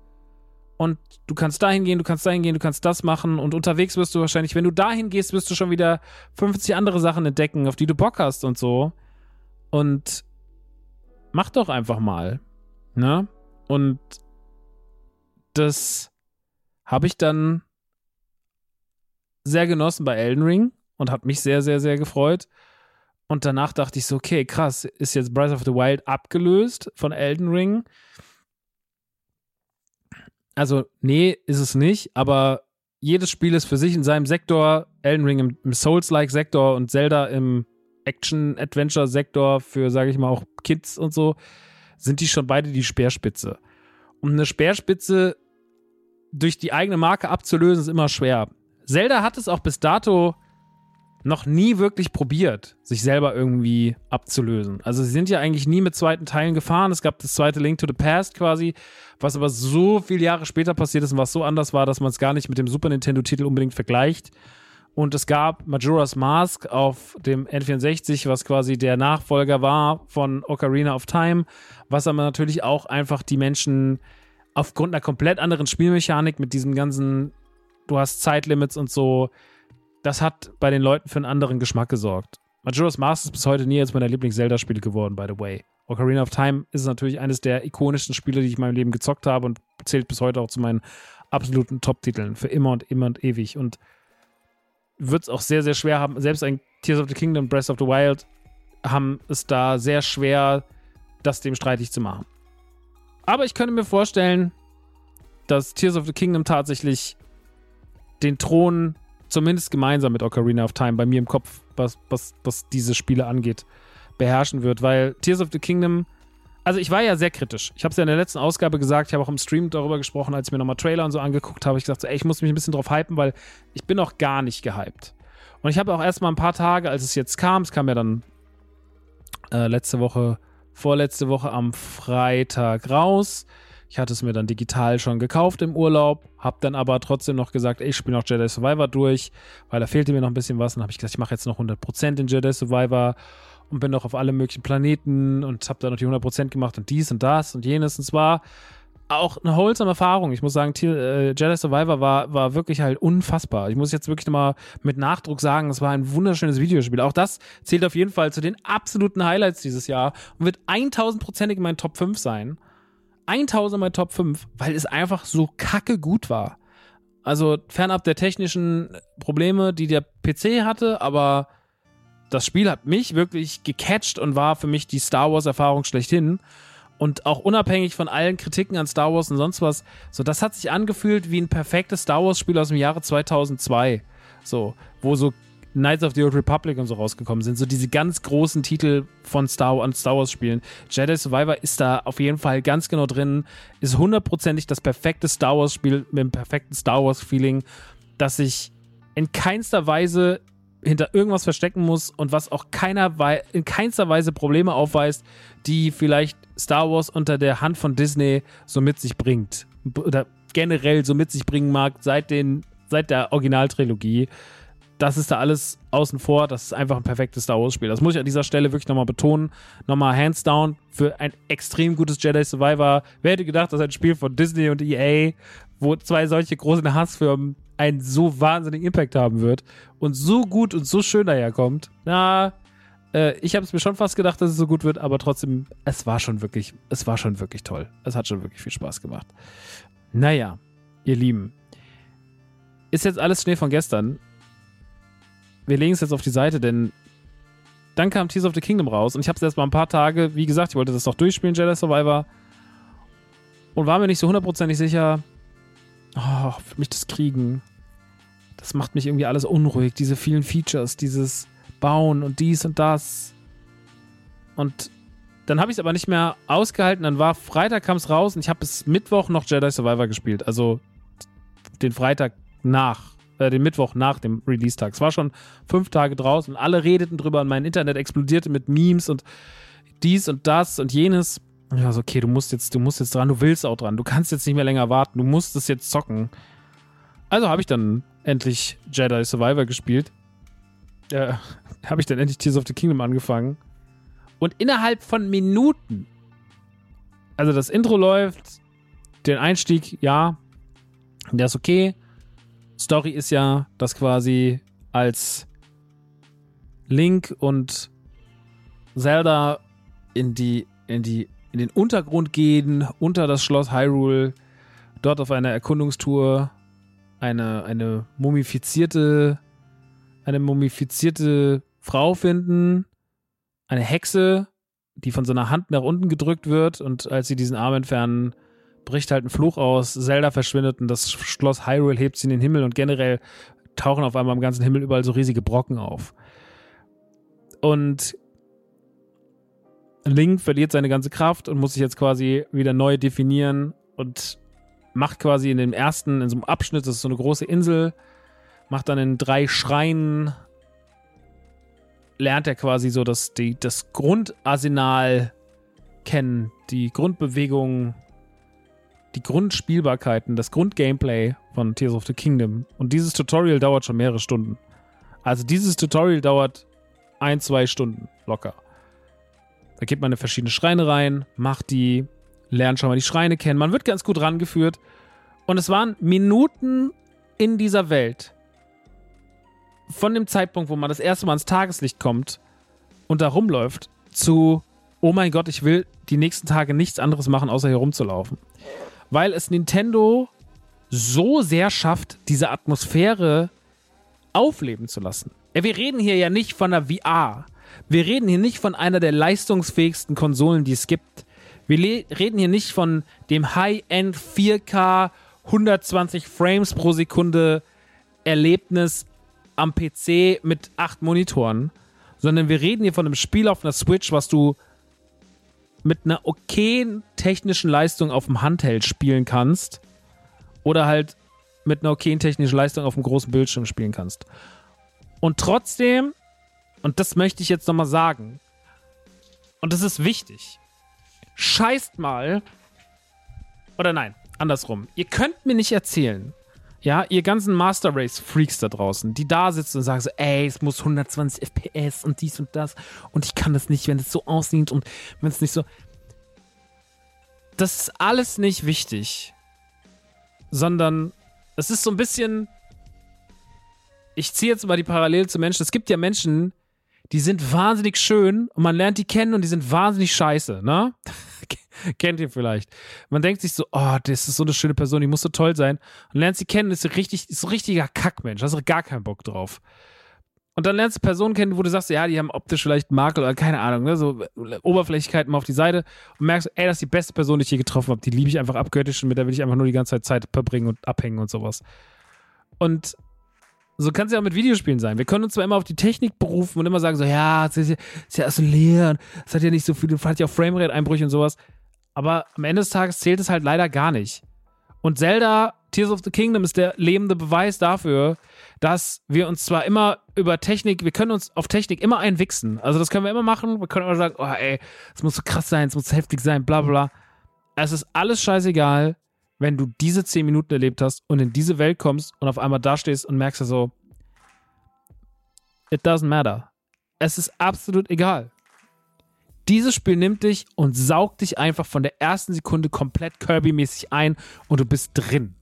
und du kannst dahin gehen, du kannst dahin gehen, du kannst das machen und unterwegs wirst du wahrscheinlich, wenn du dahin gehst, wirst du schon wieder 50 andere Sachen entdecken, auf die du Bock hast und so. Und mach doch einfach mal. Ne? Und das habe ich dann sehr genossen bei Elden Ring und hat mich sehr, sehr, sehr gefreut. Und danach dachte ich so, okay, krass, ist jetzt Breath of the Wild abgelöst von Elden Ring? Also nee, ist es nicht, aber jedes Spiel ist für sich in seinem Sektor, Elden Ring im, Souls-like-Sektor und Zelda im Action-Adventure-Sektor für, sage ich mal, auch Kids und so, sind die schon beide die Speerspitze. Und eine Speerspitze durch die eigene Marke abzulösen, ist immer schwer. Zelda hat es auch bis dato noch nie wirklich probiert, sich selber irgendwie abzulösen. Also sie sind ja eigentlich nie mit zweiten Teilen gefahren. Es gab das zweite Link to the Past quasi, was aber so viele Jahre später passiert ist und was so anders war, dass man es gar nicht mit dem Super Nintendo-Titel unbedingt vergleicht. Und es gab Majora's Mask auf dem N64, was quasi der Nachfolger war von Ocarina of Time, was aber natürlich auch einfach die Menschen aufgrund einer komplett anderen Spielmechanik mit diesem ganzen, du hast Zeitlimits und so, das hat bei den Leuten für einen anderen Geschmack gesorgt. Majora's Mask ist bis heute nie eines meiner Lieblings-Zelda-Spiele geworden, by the way. Ocarina of Time ist natürlich eines der ikonischsten Spiele, die ich in meinem Leben gezockt habe und zählt bis heute auch zu meinen absoluten Top-Titeln für immer und immer und ewig. Und wird es auch sehr, sehr schwer haben. Selbst ein Tears of the Kingdom, Breath of the Wild haben es da sehr schwer, das dem streitig zu machen. Aber ich könnte mir vorstellen, dass Tears of the Kingdom tatsächlich den Thron zumindest gemeinsam mit Ocarina of Time bei mir im Kopf, was, was, was diese Spiele angeht, beherrschen wird, weil Tears of the Kingdom, also ich war ja sehr kritisch. Ich habe es ja in der letzten Ausgabe gesagt, ich habe auch im Stream darüber gesprochen, als ich mir nochmal Trailer und so angeguckt habe. Ich dachte, ey, ich muss mich ein bisschen drauf hypen, weil ich bin auch gar nicht gehypt. Und ich habe auch erst mal ein paar Tage, als es jetzt kam, es kam ja dann äh, letzte Woche, vorletzte Woche am Freitag raus. Ich hatte es mir dann digital schon gekauft im Urlaub, habe dann aber trotzdem noch gesagt, ey, ich spiele noch Jedi Survivor durch, weil da fehlte mir noch ein bisschen was. Und dann habe ich gesagt, ich mache jetzt noch 100% in Jedi Survivor und bin noch auf alle möglichen Planeten und habe da noch die 100% gemacht und dies und das und jenes. Und zwar auch eine wholesome Erfahrung. Ich muss sagen, äh, Jedi Survivor war, war wirklich halt unfassbar. Ich muss jetzt wirklich nochmal mit Nachdruck sagen, es war ein wunderschönes Videospiel. Auch das zählt auf jeden Fall zu den absoluten Highlights dieses Jahr und wird 1000%ig in meinen Top 5 sein. 1000 bei Top 5, weil es einfach so kacke gut war. Also fernab der technischen Probleme, die der PC hatte, aber das Spiel hat mich wirklich gecatcht und war für mich die Star Wars-Erfahrung schlechthin. Und auch unabhängig von allen Kritiken an Star Wars und sonst was, so das hat sich angefühlt wie ein perfektes Star Wars-Spiel aus dem Jahre 2002. So, wo so Knights of the Old Republic und so rausgekommen sind. So diese ganz großen Titel von Star, Wars, Star Wars Spielen. Jedi Survivor ist da auf jeden Fall ganz genau drin. Ist hundertprozentig das perfekte Star Wars Spiel mit dem perfekten Star Wars Feeling, das sich in keinster Weise hinter irgendwas verstecken muss und was auch keiner in keinster Weise Probleme aufweist, die vielleicht Star Wars unter der Hand von Disney so mit sich bringt. Oder generell so mit sich bringen mag seit den, seit der Originaltrilogie das ist da alles außen vor. Das ist einfach ein perfektes Star Wars-Spiel. Das muss ich an dieser Stelle wirklich nochmal betonen. Nochmal hands down für ein extrem gutes Jedi Survivor. Wer hätte gedacht, dass ein Spiel von Disney und EA, wo zwei solche großen Hassfirmen einen so wahnsinnigen Impact haben wird und so gut und so schön daherkommt. Na, äh, ich habe es mir schon fast gedacht, dass es so gut wird, aber trotzdem, es war schon wirklich, es war schon wirklich toll. Es hat schon wirklich viel Spaß gemacht. Naja, ihr Lieben. Ist jetzt alles Schnee von gestern wir legen es jetzt auf die Seite, denn dann kam Tears of the Kingdom raus und ich habe es erst mal ein paar Tage, wie gesagt, ich wollte das noch durchspielen, Jedi Survivor, und war mir nicht so hundertprozentig sicher, oh, für mich das Kriegen, das macht mich irgendwie alles unruhig, diese vielen Features, dieses Bauen und dies und das. Und dann habe ich es aber nicht mehr ausgehalten, dann war Freitag kam es raus und ich habe bis Mittwoch noch Jedi Survivor gespielt, also den Freitag nach äh, den Mittwoch nach dem Release-Tag. Es war schon fünf Tage draußen und alle redeten drüber und mein Internet explodierte mit Memes und dies und das und jenes. War so, okay, du musst jetzt, du musst jetzt dran, du willst auch dran, du kannst jetzt nicht mehr länger warten, du musst es jetzt zocken. Also habe ich dann endlich Jedi Survivor gespielt. Äh, habe ich dann endlich Tears of the Kingdom angefangen. Und innerhalb von Minuten, also das Intro läuft, den Einstieg, ja, der ist okay. Story ist ja, dass quasi als Link und Zelda in die, in die, in den Untergrund gehen, unter das Schloss Hyrule, dort auf einer Erkundungstour eine, eine mumifizierte, eine mumifizierte Frau finden, eine Hexe, die von so einer Hand nach unten gedrückt wird und als sie diesen Arm entfernen, bricht halt ein Fluch aus, Zelda verschwindet und das Schloss Hyrule hebt sie in den Himmel und generell tauchen auf einmal am ganzen Himmel überall so riesige Brocken auf. Und Link verliert seine ganze Kraft und muss sich jetzt quasi wieder neu definieren und macht quasi in dem ersten, in so einem Abschnitt, das ist so eine große Insel, macht dann in drei Schreinen lernt er quasi so das, die, das Grundarsenal kennen, die Grundbewegungen, die Grundspielbarkeiten, das Grundgameplay von Tears of the Kingdom. Und dieses Tutorial dauert schon mehrere Stunden. Also dieses Tutorial dauert ein, zwei Stunden locker. Da geht man in verschiedene Schreine rein, macht die, lernt schon mal die Schreine kennen. Man wird ganz gut rangeführt. Und es waren Minuten in dieser Welt. Von dem Zeitpunkt, wo man das erste Mal ins Tageslicht kommt und da rumläuft, zu, oh mein Gott, ich will die nächsten Tage nichts anderes machen, außer hier rumzulaufen. Weil es Nintendo so sehr schafft, diese Atmosphäre aufleben zu lassen. Wir reden hier ja nicht von einer VR. Wir reden hier nicht von einer der leistungsfähigsten Konsolen, die es gibt. Wir reden hier nicht von dem High-End 4K 120 Frames pro Sekunde Erlebnis am PC mit acht Monitoren, sondern wir reden hier von einem Spiel auf einer Switch, was du mit einer okayen technischen Leistung auf dem Handheld spielen kannst oder halt mit einer okayen technischen Leistung auf dem großen Bildschirm spielen kannst. Und trotzdem, und das möchte ich jetzt nochmal sagen, und das ist wichtig, scheißt mal, oder nein, andersrum, ihr könnt mir nicht erzählen, ja, ihr ganzen Master Race Freaks da draußen, die da sitzen und sagen so, ey, es muss 120 FPS und dies und das und ich kann das nicht, wenn es so aussieht und wenn es nicht so. Das ist alles nicht wichtig, sondern es ist so ein bisschen. Ich ziehe jetzt mal die Parallele zu Menschen. Es gibt ja Menschen, die sind wahnsinnig schön und man lernt die kennen und die sind wahnsinnig scheiße, ne? Kennt ihr vielleicht. Man denkt sich so, oh, das ist so eine schöne Person, die muss so toll sein. Und lernt sie kennen, ist so richtig, ist ein richtiger Kackmensch, hast du gar keinen Bock drauf. Und dann lernst du Personen kennen, wo du sagst, ja, die haben optisch vielleicht Makel oder keine Ahnung, ne, so Oberflächlichkeiten mal auf die Seite und merkst, ey, das ist die beste Person, die ich je getroffen habe. Die liebe ich einfach abgöttisch und mit der will ich einfach nur die ganze Zeit Zeit verbringen und abhängen und sowas. Und so kann es ja auch mit Videospielen sein. Wir können uns zwar immer auf die Technik berufen und immer sagen so, ja, es ist ja, ist ja so leer, es hat ja nicht so viel, hat ja auch Framerate-Einbrüche und sowas. Aber am Ende des Tages zählt es halt leider gar nicht. Und Zelda Tears of the Kingdom ist der lebende Beweis dafür, dass wir uns zwar immer über Technik, wir können uns auf Technik immer einwichsen. Also das können wir immer machen. Wir können immer sagen, oh ey, es muss so krass sein, es muss so heftig sein, bla bla. Es ist alles scheißegal, wenn du diese 10 Minuten erlebt hast und in diese Welt kommst und auf einmal dastehst und merkst so, it doesn't matter. Es ist absolut egal. Dieses Spiel nimmt dich und saugt dich einfach von der ersten Sekunde komplett Kirby-mäßig ein und du bist drin.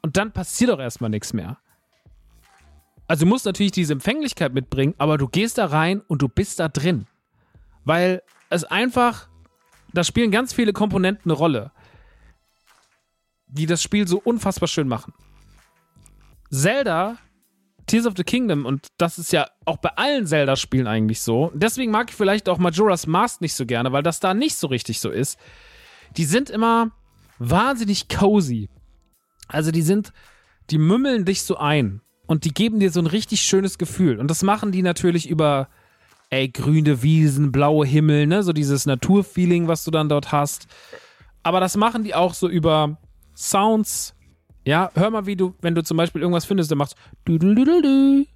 Und dann passiert doch erstmal nichts mehr. Also du musst natürlich diese Empfänglichkeit mitbringen, aber du gehst da rein und du bist da drin. Weil es einfach, da spielen ganz viele Komponenten eine Rolle, die das Spiel so unfassbar schön machen. Zelda Tears of the Kingdom, und das ist ja auch bei allen Zelda-Spielen eigentlich so, deswegen mag ich vielleicht auch Majora's Mask nicht so gerne, weil das da nicht so richtig so ist. Die sind immer wahnsinnig cozy. Also die sind, die mümmeln dich so ein und die geben dir so ein richtig schönes Gefühl. Und das machen die natürlich über, ey, grüne Wiesen, blaue Himmel, ne, so dieses Naturfeeling, was du dann dort hast. Aber das machen die auch so über Sounds, ja, hör mal, wie du, wenn du zum Beispiel irgendwas findest, dann machst du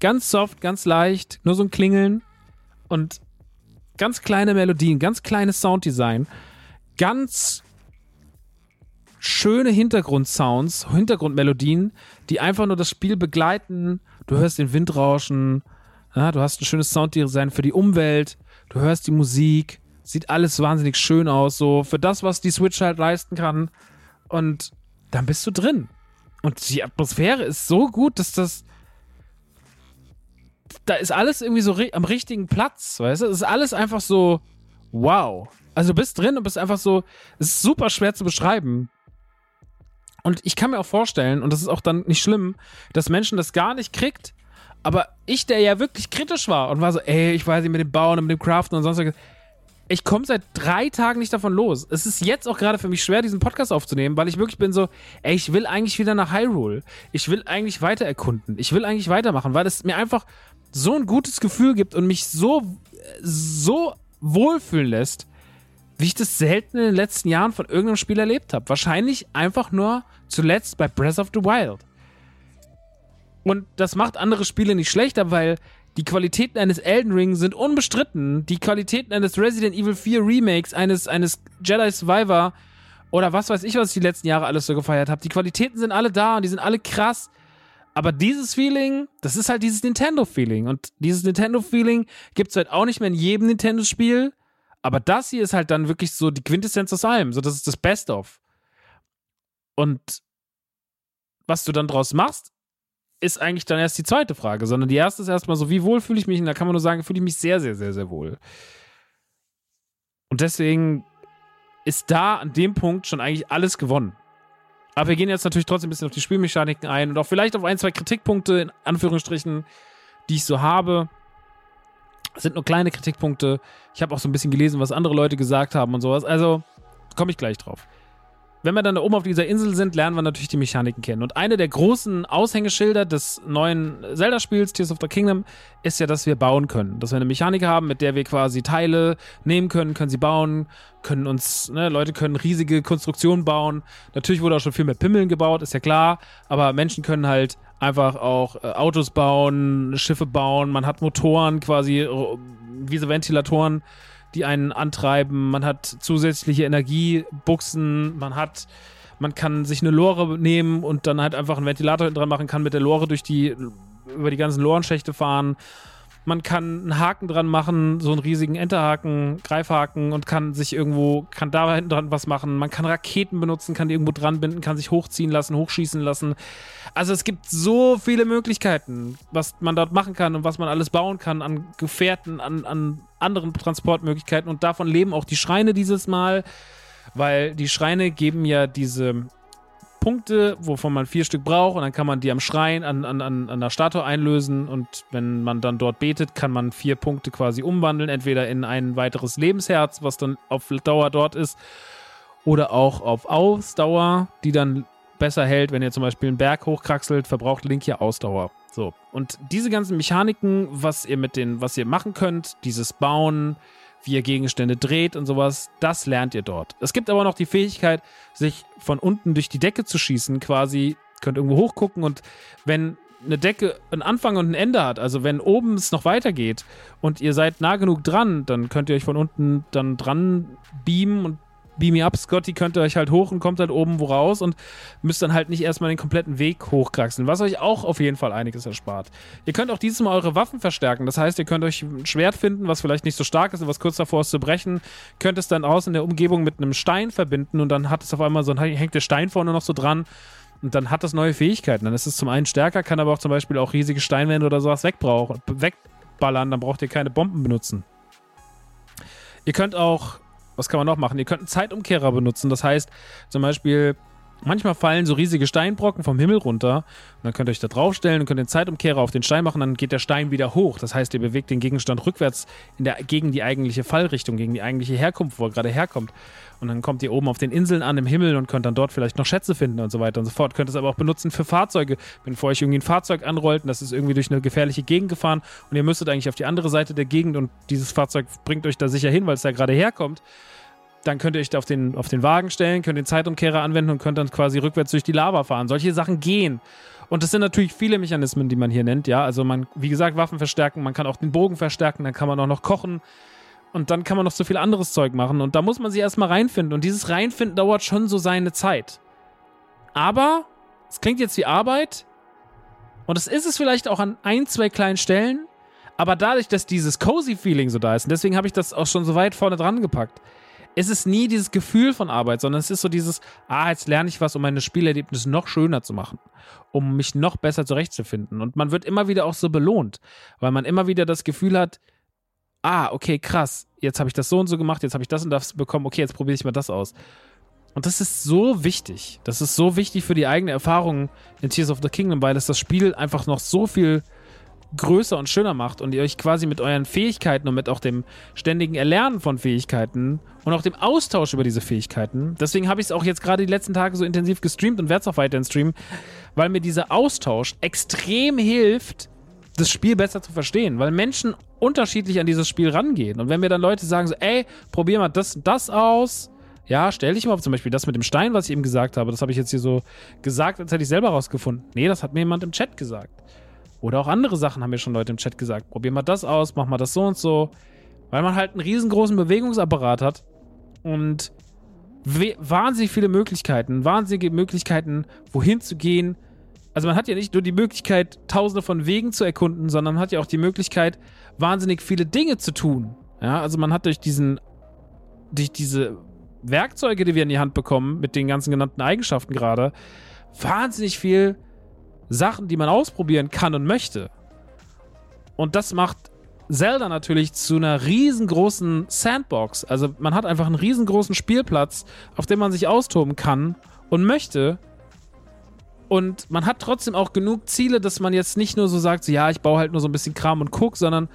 ganz soft, ganz leicht, nur so ein Klingeln und ganz kleine Melodien, ganz kleines Sounddesign, ganz schöne Hintergrundsounds, Hintergrundmelodien, die einfach nur das Spiel begleiten. Du hörst den Wind rauschen, ja, du hast ein schönes Sounddesign für die Umwelt, du hörst die Musik, sieht alles wahnsinnig schön aus, so für das, was die Switch halt leisten kann. Und dann bist du drin. Und die Atmosphäre ist so gut, dass das. Da ist alles irgendwie so am richtigen Platz, weißt du? Es ist alles einfach so, wow. Also du bist drin und bist einfach so, es ist super schwer zu beschreiben. Und ich kann mir auch vorstellen, und das ist auch dann nicht schlimm, dass Menschen das gar nicht kriegt. Aber ich, der ja wirklich kritisch war und war so, ey, ich weiß nicht mit dem Bauen und mit dem Craften und sonst was ich komme seit drei Tagen nicht davon los. Es ist jetzt auch gerade für mich schwer, diesen Podcast aufzunehmen, weil ich wirklich bin so, ey, ich will eigentlich wieder nach Hyrule. Ich will eigentlich weiter erkunden. Ich will eigentlich weitermachen, weil es mir einfach so ein gutes Gefühl gibt und mich so, so wohlfühlen lässt, wie ich das selten in den letzten Jahren von irgendeinem Spiel erlebt habe. Wahrscheinlich einfach nur zuletzt bei Breath of the Wild. Und das macht andere Spiele nicht schlechter, weil Die Qualitäten eines Elden Ring sind unbestritten. Die Qualitäten eines Resident Evil 4 Remakes, eines, eines Jedi Survivor oder was weiß ich, was ich die letzten Jahre alles so gefeiert habe. Die Qualitäten sind alle da und die sind alle krass. Aber dieses Feeling, das ist halt dieses Nintendo-Feeling. Und dieses Nintendo-Feeling gibt es halt auch nicht mehr in jedem Nintendo-Spiel. Aber das hier ist halt dann wirklich so die Quintessenz aus allem. So, das ist das Best-of. Und was du dann draus machst, ist eigentlich dann erst die zweite Frage, sondern die erste ist erstmal so, wie wohl fühle ich mich? Und da kann man nur sagen, fühle ich mich sehr, sehr, sehr, sehr wohl. Und deswegen ist da an dem Punkt schon eigentlich alles gewonnen. Aber wir gehen jetzt natürlich trotzdem ein bisschen auf die Spielmechaniken ein und auch vielleicht auf ein, zwei Kritikpunkte, in Anführungsstrichen, die ich so habe. Das sind nur kleine Kritikpunkte. Ich habe auch so ein bisschen gelesen, was andere Leute gesagt haben und sowas. Also komme ich gleich drauf wenn wir dann da oben auf dieser Insel sind, lernen wir natürlich die Mechaniken kennen. Und eine der großen Aushängeschilder des neuen Zelda-Spiels, Tears of the Kingdom, ist ja, dass wir bauen können. Dass wir eine Mechanik haben, mit der wir quasi Teile nehmen können, können sie bauen, können uns, ne, Leute können riesige Konstruktionen bauen. Natürlich wurde auch schon viel mehr Pimmeln gebaut, ist ja klar, aber Menschen können halt einfach auch äh, Autos bauen, Schiffe bauen, man hat Motoren quasi, äh, wie so Ventilatoren die einen antreiben. Man hat zusätzliche Energiebuchsen. Man hat, man kann sich eine Lore nehmen und dann halt einfach einen Ventilator dran machen, kann mit der Lore durch die, über die ganzen Lorenschächte fahren. Man kann einen Haken dran machen, so einen riesigen Enterhaken, Greifhaken und kann sich irgendwo, kann da hinten dran was machen. Man kann Raketen benutzen, kann die irgendwo dran binden, kann sich hochziehen lassen, hochschießen lassen. Also es gibt so viele Möglichkeiten, was man dort machen kann und was man alles bauen kann an Gefährten, an, an anderen Transportmöglichkeiten. Und davon leben auch die Schreine dieses Mal, weil die Schreine geben ja diese Punkte, wovon man vier Stück braucht und dann kann man die am Schrein an, an, an, an der Statue einlösen und wenn man dann dort betet, kann man vier Punkte quasi umwandeln, entweder in ein weiteres Lebensherz, was dann auf Dauer dort ist, oder auch auf Ausdauer, die dann besser hält, wenn ihr zum Beispiel einen Berg hochkraxelt, verbraucht Link hier Ausdauer. So. Und diese ganzen Mechaniken, was ihr mit den, was ihr machen könnt, dieses Bauen, wie ihr Gegenstände dreht und sowas, das lernt ihr dort. Es gibt aber noch die Fähigkeit, sich von unten durch die Decke zu schießen, quasi, könnt irgendwo hochgucken und wenn eine Decke einen Anfang und ein Ende hat, also wenn oben es noch weitergeht und ihr seid nah genug dran, dann könnt ihr euch von unten dann dran beamen und Beam Me Up Scotty könnt ihr euch halt hoch und kommt halt oben wo raus und müsst dann halt nicht erstmal den kompletten Weg hochkraxeln, was euch auch auf jeden Fall einiges erspart. Ihr könnt auch dieses Mal eure Waffen verstärken, das heißt, ihr könnt euch ein Schwert finden, was vielleicht nicht so stark ist und was kurz davor ist zu brechen, könnt es dann aus in der Umgebung mit einem Stein verbinden und dann hat es auf einmal so, hängt der Stein vorne noch so dran und dann hat es neue Fähigkeiten. Dann ist es zum einen stärker, kann aber auch zum Beispiel auch riesige Steinwände oder sowas wegbrauchen, wegballern, dann braucht ihr keine Bomben benutzen. Ihr könnt auch was kann man noch machen? Ihr könnt einen Zeitumkehrer benutzen. Das heißt, zum Beispiel, manchmal fallen so riesige Steinbrocken vom Himmel runter. Und dann könnt ihr euch da draufstellen und könnt den Zeitumkehrer auf den Stein machen. Dann geht der Stein wieder hoch. Das heißt, ihr bewegt den Gegenstand rückwärts der, gegen die eigentliche Fallrichtung, gegen die eigentliche Herkunft, wo er gerade herkommt. Und dann kommt ihr oben auf den Inseln an im Himmel und könnt dann dort vielleicht noch Schätze finden und so weiter und so fort. Könnt es aber auch benutzen für Fahrzeuge. Wenn vor euch irgendwie ein Fahrzeug anrollt und das ist irgendwie durch eine gefährliche Gegend gefahren und ihr müsstet eigentlich auf die andere Seite der Gegend und dieses Fahrzeug bringt euch da sicher hin, weil es da gerade herkommt dann könnt ihr euch auf den, auf den Wagen stellen, könnt den Zeitumkehrer anwenden und könnt dann quasi rückwärts durch die Lava fahren. Solche Sachen gehen. Und das sind natürlich viele Mechanismen, die man hier nennt, ja. Also man, wie gesagt, Waffen verstärken, man kann auch den Bogen verstärken, dann kann man auch noch kochen und dann kann man noch so viel anderes Zeug machen. Und da muss man sich erstmal reinfinden. Und dieses Reinfinden dauert schon so seine Zeit. Aber es klingt jetzt wie Arbeit. Und es ist es vielleicht auch an ein, zwei kleinen Stellen. Aber dadurch, dass dieses cozy Feeling so da ist, und deswegen habe ich das auch schon so weit vorne dran gepackt, es ist nie dieses Gefühl von Arbeit, sondern es ist so dieses, ah, jetzt lerne ich was, um meine Spielerlebnisse noch schöner zu machen, um mich noch besser zurechtzufinden. Und man wird immer wieder auch so belohnt, weil man immer wieder das Gefühl hat, ah, okay, krass, jetzt habe ich das so und so gemacht, jetzt habe ich das und das bekommen, okay, jetzt probiere ich mal das aus. Und das ist so wichtig. Das ist so wichtig für die eigene Erfahrung in Tears of the Kingdom, weil es das Spiel einfach noch so viel größer und schöner macht und ihr euch quasi mit euren Fähigkeiten und mit auch dem ständigen Erlernen von Fähigkeiten und auch dem Austausch über diese Fähigkeiten. Deswegen habe ich es auch jetzt gerade die letzten Tage so intensiv gestreamt und werde es auch weiterhin streamen, weil mir dieser Austausch extrem hilft, das Spiel besser zu verstehen, weil Menschen unterschiedlich an dieses Spiel rangehen. Und wenn mir dann Leute sagen so, ey, probier mal das und das aus, ja, stell dich mal auf zum Beispiel das mit dem Stein, was ich eben gesagt habe, das habe ich jetzt hier so gesagt, als hätte ich selber rausgefunden. Nee, das hat mir jemand im Chat gesagt. Oder auch andere Sachen haben mir schon Leute im Chat gesagt. Probier mal das aus, mach mal das so und so. Weil man halt einen riesengroßen Bewegungsapparat hat und wahnsinnig viele Möglichkeiten, wahnsinnige Möglichkeiten, wohin zu gehen. Also man hat ja nicht nur die Möglichkeit, tausende von Wegen zu erkunden, sondern man hat ja auch die Möglichkeit, wahnsinnig viele Dinge zu tun. Ja, also man hat durch diesen, durch diese Werkzeuge, die wir in die Hand bekommen, mit den ganzen genannten Eigenschaften gerade, wahnsinnig viel Sachen, die man ausprobieren kann und möchte. Und das macht Zelda natürlich zu einer riesengroßen Sandbox. Also man hat einfach einen riesengroßen Spielplatz, auf dem man sich austoben kann und möchte. Und man hat trotzdem auch genug Ziele, dass man jetzt nicht nur so sagt, so, ja, ich baue halt nur so ein bisschen Kram und guck, sondern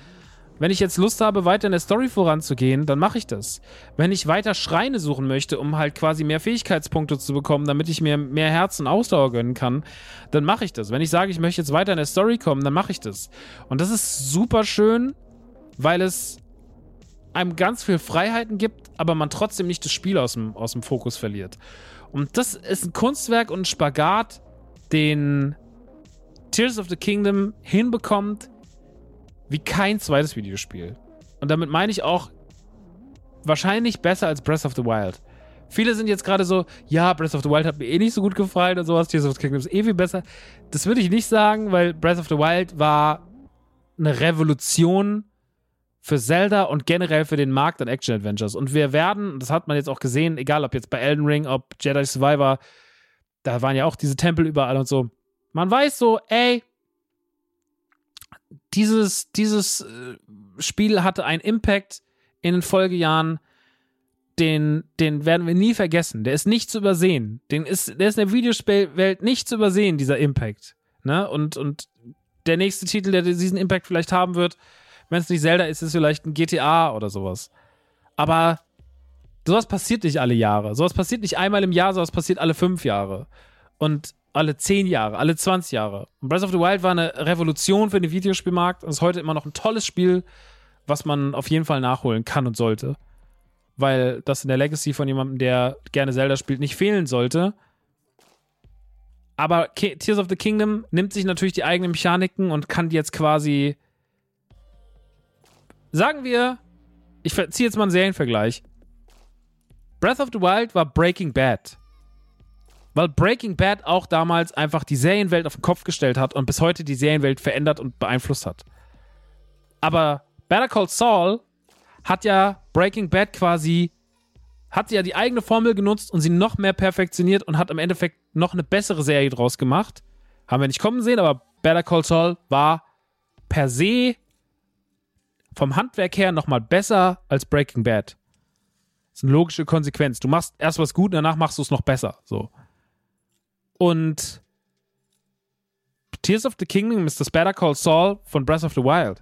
wenn ich jetzt Lust habe, weiter in der Story voranzugehen, dann mache ich das. Wenn ich weiter Schreine suchen möchte, um halt quasi mehr Fähigkeitspunkte zu bekommen, damit ich mir mehr Herz und Ausdauer gönnen kann, dann mache ich das. Wenn ich sage, ich möchte jetzt weiter in der Story kommen, dann mache ich das. Und das ist super schön, weil es einem ganz viel Freiheiten gibt, aber man trotzdem nicht das Spiel aus dem, aus dem Fokus verliert. Und das ist ein Kunstwerk und ein Spagat, den Tears of the Kingdom hinbekommt, wie kein zweites Videospiel. Und damit meine ich auch wahrscheinlich besser als Breath of the Wild. Viele sind jetzt gerade so, ja, Breath of the Wild hat mir eh nicht so gut gefallen und sowas, Tears of the Kingdom ist eh viel besser. Das würde ich nicht sagen, weil Breath of the Wild war eine Revolution für Zelda und generell für den Markt an Action-Adventures. Und wir werden, das hat man jetzt auch gesehen, egal ob jetzt bei Elden Ring, ob Jedi Survivor, da waren ja auch diese Tempel überall und so. Man weiß so, ey, dieses, dieses äh, Spiel hatte einen Impact in den Folgejahren, den, den werden wir nie vergessen. Der ist nicht zu übersehen. Den ist, der ist in der Videospielwelt nicht zu übersehen, dieser Impact. Ne? Und, und der nächste Titel, der diesen Impact vielleicht haben wird, wenn es nicht Zelda ist, ist vielleicht ein GTA oder sowas. Aber sowas passiert nicht alle Jahre. Sowas passiert nicht einmal im Jahr, sowas passiert alle fünf Jahre. Und alle 10 Jahre, alle 20 Jahre. Und Breath of the Wild war eine Revolution für den Videospielmarkt und ist heute immer noch ein tolles Spiel, was man auf jeden Fall nachholen kann und sollte. Weil das in der Legacy von jemandem, der gerne Zelda spielt, nicht fehlen sollte. Aber Tears of the Kingdom nimmt sich natürlich die eigenen Mechaniken und kann die jetzt quasi. Sagen wir, ich ziehe jetzt mal einen Serienvergleich. Breath of the Wild war Breaking Bad weil Breaking Bad auch damals einfach die Serienwelt auf den Kopf gestellt hat und bis heute die Serienwelt verändert und beeinflusst hat. Aber Better Call Saul hat ja Breaking Bad quasi, hat ja die eigene Formel genutzt und sie noch mehr perfektioniert und hat im Endeffekt noch eine bessere Serie draus gemacht. Haben wir nicht kommen sehen, aber Better Call Saul war per se vom Handwerk her nochmal besser als Breaking Bad. Das ist eine logische Konsequenz. Du machst erst was gut und danach machst du es noch besser. So. Und Tears of the Kingdom ist das Better Call Saul von Breath of the Wild,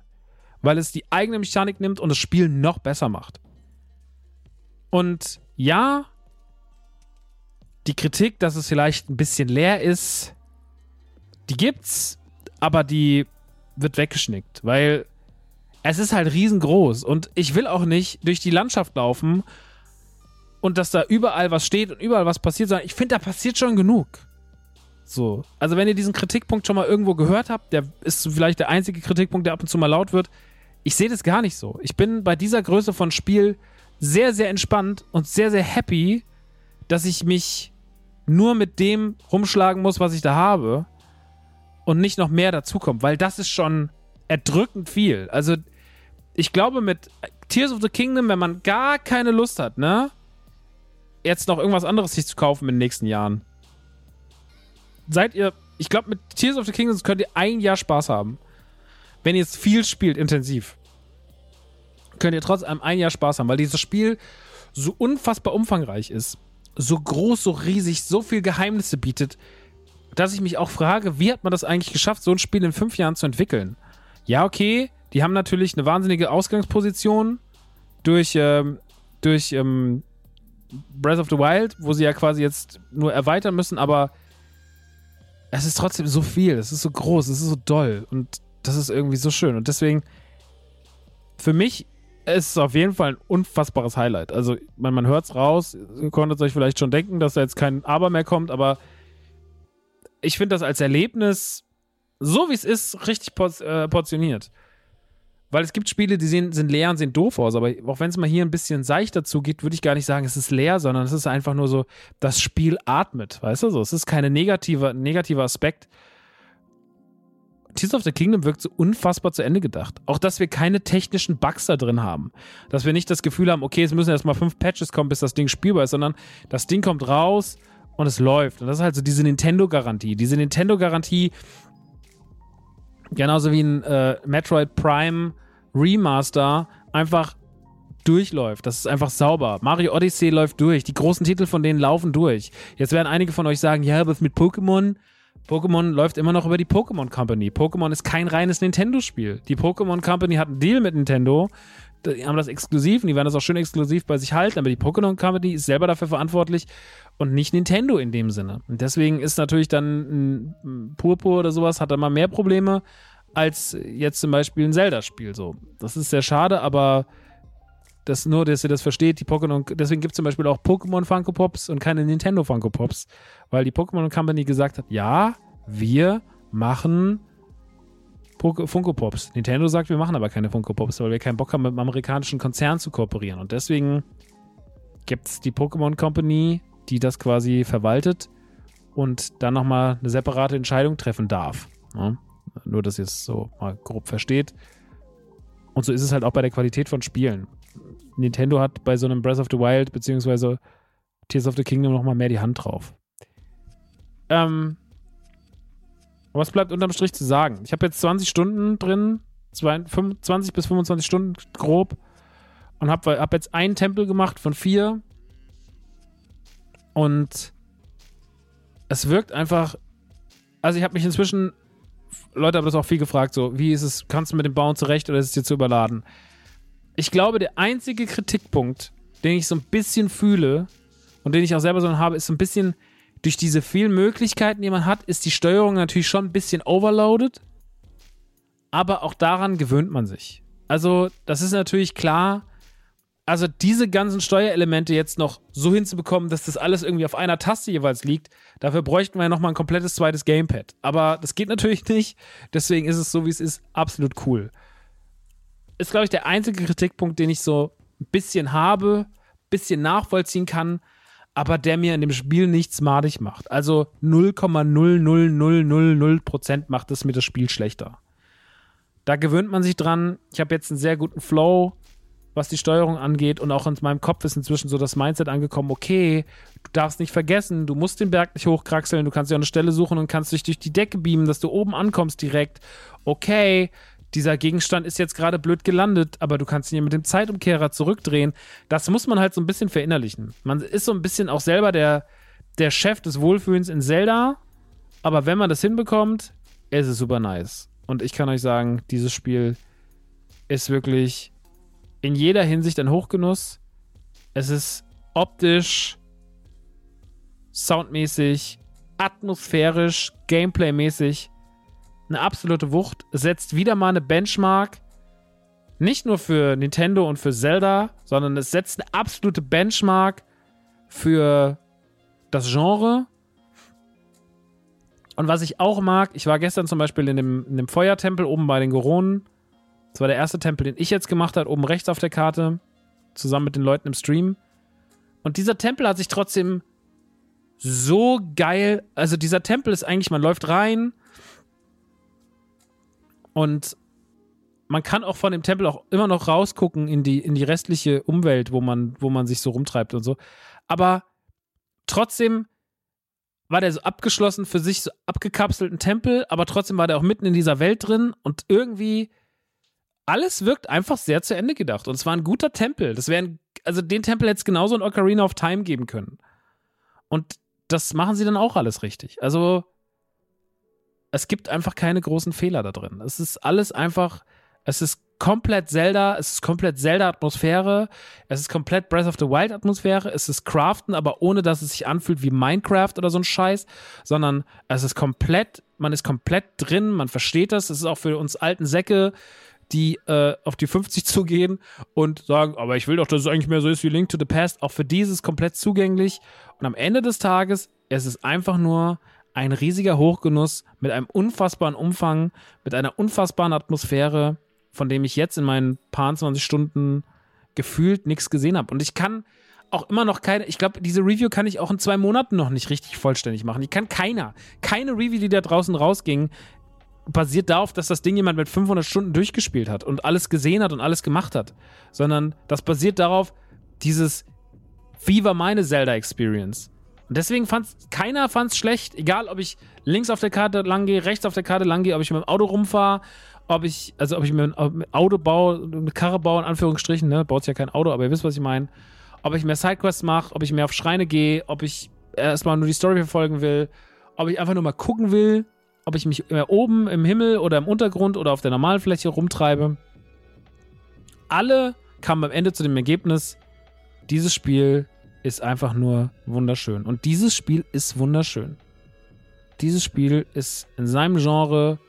weil es die eigene Mechanik nimmt und das Spiel noch besser macht. Und ja, die Kritik, dass es vielleicht ein bisschen leer ist, die gibt's, aber die wird weggeschnickt, weil es ist halt riesengroß und ich will auch nicht durch die Landschaft laufen und dass da überall was steht und überall was passiert, sondern ich finde, da passiert schon genug. So. Also, wenn ihr diesen Kritikpunkt schon mal irgendwo gehört habt, der ist vielleicht der einzige Kritikpunkt, der ab und zu mal laut wird. Ich sehe das gar nicht so. Ich bin bei dieser Größe von Spiel sehr, sehr entspannt und sehr, sehr happy, dass ich mich nur mit dem rumschlagen muss, was ich da habe und nicht noch mehr dazukommt, weil das ist schon erdrückend viel. Also, ich glaube, mit Tears of the Kingdom, wenn man gar keine Lust hat, ne, jetzt noch irgendwas anderes sich zu kaufen in den nächsten Jahren, seid ihr, ich glaube, mit Tears of the Kingdoms könnt ihr ein Jahr Spaß haben. Wenn ihr es viel spielt, intensiv. Könnt ihr trotzdem ein Jahr Spaß haben, weil dieses Spiel so unfassbar umfangreich ist, so groß, so riesig, so viel Geheimnisse bietet, dass ich mich auch frage, wie hat man das eigentlich geschafft, so ein Spiel in fünf Jahren zu entwickeln? Ja, okay, die haben natürlich eine wahnsinnige Ausgangsposition durch, ähm, durch ähm, Breath of the Wild, wo sie ja quasi jetzt nur erweitern müssen, aber es ist trotzdem so viel, es ist so groß, es ist so doll und das ist irgendwie so schön. Und deswegen, für mich ist es auf jeden Fall ein unfassbares Highlight. Also, man, man hört es raus, ihr konntet euch vielleicht schon denken, dass da jetzt kein Aber mehr kommt, aber ich finde das als Erlebnis so wie es ist, richtig äh, portioniert. Weil es gibt Spiele, die sehen, sind leer und sehen doof aus, aber auch wenn es mal hier ein bisschen seichter zugeht, würde ich gar nicht sagen, es ist leer, sondern es ist einfach nur so, das Spiel atmet, weißt du so. Es ist kein negativer, negativer Aspekt. Tears of the Kingdom wirkt so unfassbar zu Ende gedacht. Auch, dass wir keine technischen Bugs da drin haben. Dass wir nicht das Gefühl haben, okay, es müssen erst mal fünf Patches kommen, bis das Ding spielbar ist, sondern das Ding kommt raus und es läuft. Und das ist halt so diese Nintendo-Garantie. Diese Nintendo-Garantie, genauso wie ein äh, Metroid Prime Remaster einfach durchläuft. Das ist einfach sauber. Mario Odyssey läuft durch. Die großen Titel von denen laufen durch. Jetzt werden einige von euch sagen, ja, was mit Pokémon? Pokémon läuft immer noch über die Pokémon Company. Pokémon ist kein reines Nintendo-Spiel. Die Pokémon Company hat einen Deal mit Nintendo. Die haben das exklusiv und die werden das auch schön exklusiv bei sich halten. Aber die Pokémon Company ist selber dafür verantwortlich und nicht Nintendo in dem Sinne. Und deswegen ist natürlich dann ein Purpur oder sowas, hat dann mal mehr Probleme als jetzt zum Beispiel ein Zelda-Spiel. So. Das ist sehr schade, aber das nur, dass ihr das versteht, die Pokémon, deswegen gibt es zum Beispiel auch Pokémon Funko Pops und keine Nintendo Funko Pops, weil die Pokémon Company gesagt hat, ja, wir machen Funko Pops. Nintendo sagt, wir machen aber keine Funko Pops, weil wir keinen Bock haben, mit einem amerikanischen Konzern zu kooperieren. Und deswegen gibt es die Pokémon Company, die das quasi verwaltet und dann nochmal eine separate Entscheidung treffen darf. Ja? Nur, dass ihr es so mal grob versteht. Und so ist es halt auch bei der Qualität von Spielen. Nintendo hat bei so einem Breath of the Wild beziehungsweise Tears of the Kingdom nochmal mehr die Hand drauf. Ähm, was bleibt unterm Strich zu sagen? Ich habe jetzt 20 Stunden drin, 20 bis 25 Stunden grob und habe hab jetzt einen Tempel gemacht von vier und es wirkt einfach, also ich habe mich inzwischen Leute haben das auch viel gefragt, so, wie ist es, kannst du mit dem Bauen zurecht oder ist es dir zu überladen? Ich glaube, der einzige Kritikpunkt, den ich so ein bisschen fühle und den ich auch selber so habe, ist so ein bisschen, durch diese vielen Möglichkeiten, die man hat, ist die Steuerung natürlich schon ein bisschen overloaded. Aber auch daran gewöhnt man sich. Also, das ist natürlich klar, also diese ganzen Steuerelemente jetzt noch so hinzubekommen, dass das alles irgendwie auf einer Taste jeweils liegt, dafür bräuchten wir ja nochmal ein komplettes zweites Gamepad. Aber das geht natürlich nicht. Deswegen ist es so, wie es ist, absolut cool. Ist, glaube ich, der einzige Kritikpunkt, den ich so ein bisschen habe, ein bisschen nachvollziehen kann, aber der mir in dem Spiel nichts madig macht. Also 0,00000% macht es mir das Spiel schlechter. Da gewöhnt man sich dran. Ich habe jetzt einen sehr guten Flow was die Steuerung angeht. Und auch in meinem Kopf ist inzwischen so das Mindset angekommen, okay, du darfst nicht vergessen, du musst den Berg nicht hochkraxeln, du kannst dir eine Stelle suchen und kannst dich durch die Decke beamen, dass du oben ankommst direkt. Okay, dieser Gegenstand ist jetzt gerade blöd gelandet, aber du kannst ihn ja mit dem Zeitumkehrer zurückdrehen. Das muss man halt so ein bisschen verinnerlichen. Man ist so ein bisschen auch selber der, der Chef des Wohlfühlens in Zelda, aber wenn man das hinbekommt, ist es super nice. Und ich kann euch sagen, dieses Spiel ist wirklich in jeder Hinsicht ein Hochgenuss. Es ist optisch, soundmäßig, atmosphärisch, gameplaymäßig eine absolute Wucht. Setzt wieder mal eine Benchmark. Nicht nur für Nintendo und für Zelda, sondern es setzt eine absolute Benchmark für das Genre. Und was ich auch mag, ich war gestern zum Beispiel in dem, in dem Feuertempel oben bei den Goronen das war der erste Tempel, den ich jetzt gemacht habe, oben rechts auf der Karte, zusammen mit den Leuten im Stream. Und dieser Tempel hat sich trotzdem so geil, also dieser Tempel ist eigentlich, man läuft rein und man kann auch von dem Tempel auch immer noch rausgucken in die, in die restliche Umwelt, wo man, wo man sich so rumtreibt und so. Aber trotzdem war der so abgeschlossen für sich, so abgekapselten Tempel, aber trotzdem war der auch mitten in dieser Welt drin und irgendwie alles wirkt einfach sehr zu Ende gedacht. Und es war ein guter Tempel. Das wären, also den Tempel hätte es genauso in Ocarina of Time geben können. Und das machen sie dann auch alles richtig. Also, es gibt einfach keine großen Fehler da drin. Es ist alles einfach, es ist komplett Zelda, es ist komplett Zelda-Atmosphäre, es ist komplett Breath of the Wild-Atmosphäre, es ist Craften, aber ohne dass es sich anfühlt wie Minecraft oder so ein Scheiß, sondern es ist komplett, man ist komplett drin, man versteht das, es ist auch für uns alten Säcke, die äh, auf die 50 zugehen und sagen, aber ich will doch, dass es eigentlich mehr so ist wie Link to the Past. Auch für dieses komplett zugänglich. Und am Ende des Tages, es ist einfach nur ein riesiger Hochgenuss mit einem unfassbaren Umfang, mit einer unfassbaren Atmosphäre, von dem ich jetzt in meinen paar 20 Stunden gefühlt nichts gesehen habe. Und ich kann auch immer noch keine, ich glaube, diese Review kann ich auch in zwei Monaten noch nicht richtig vollständig machen. Ich kann keiner, keine Review, die da draußen rausging, basiert darauf, dass das Ding jemand mit 500 Stunden durchgespielt hat und alles gesehen hat und alles gemacht hat, sondern das basiert darauf, dieses, wie war meine Zelda-Experience? Deswegen fand keiner fand's schlecht, egal ob ich links auf der Karte lang gehe, rechts auf der Karte lang gehe, ob ich mit dem Auto rumfahre, ob ich, also ob ich mir ein Auto baue, eine Karre baue, in Anführungsstrichen, ne, baut ja kein Auto, aber ihr wisst, was ich meine. Ob ich mehr Sidequests mache, ob ich mehr auf Schreine gehe, ob ich erstmal nur die Story verfolgen will, ob ich einfach nur mal gucken will, ob ich mich mehr oben im Himmel oder im Untergrund oder auf der Normalfläche rumtreibe. Alle kamen am Ende zu dem Ergebnis, dieses Spiel ist einfach nur wunderschön. Und dieses Spiel ist wunderschön. Dieses Spiel ist in seinem Genre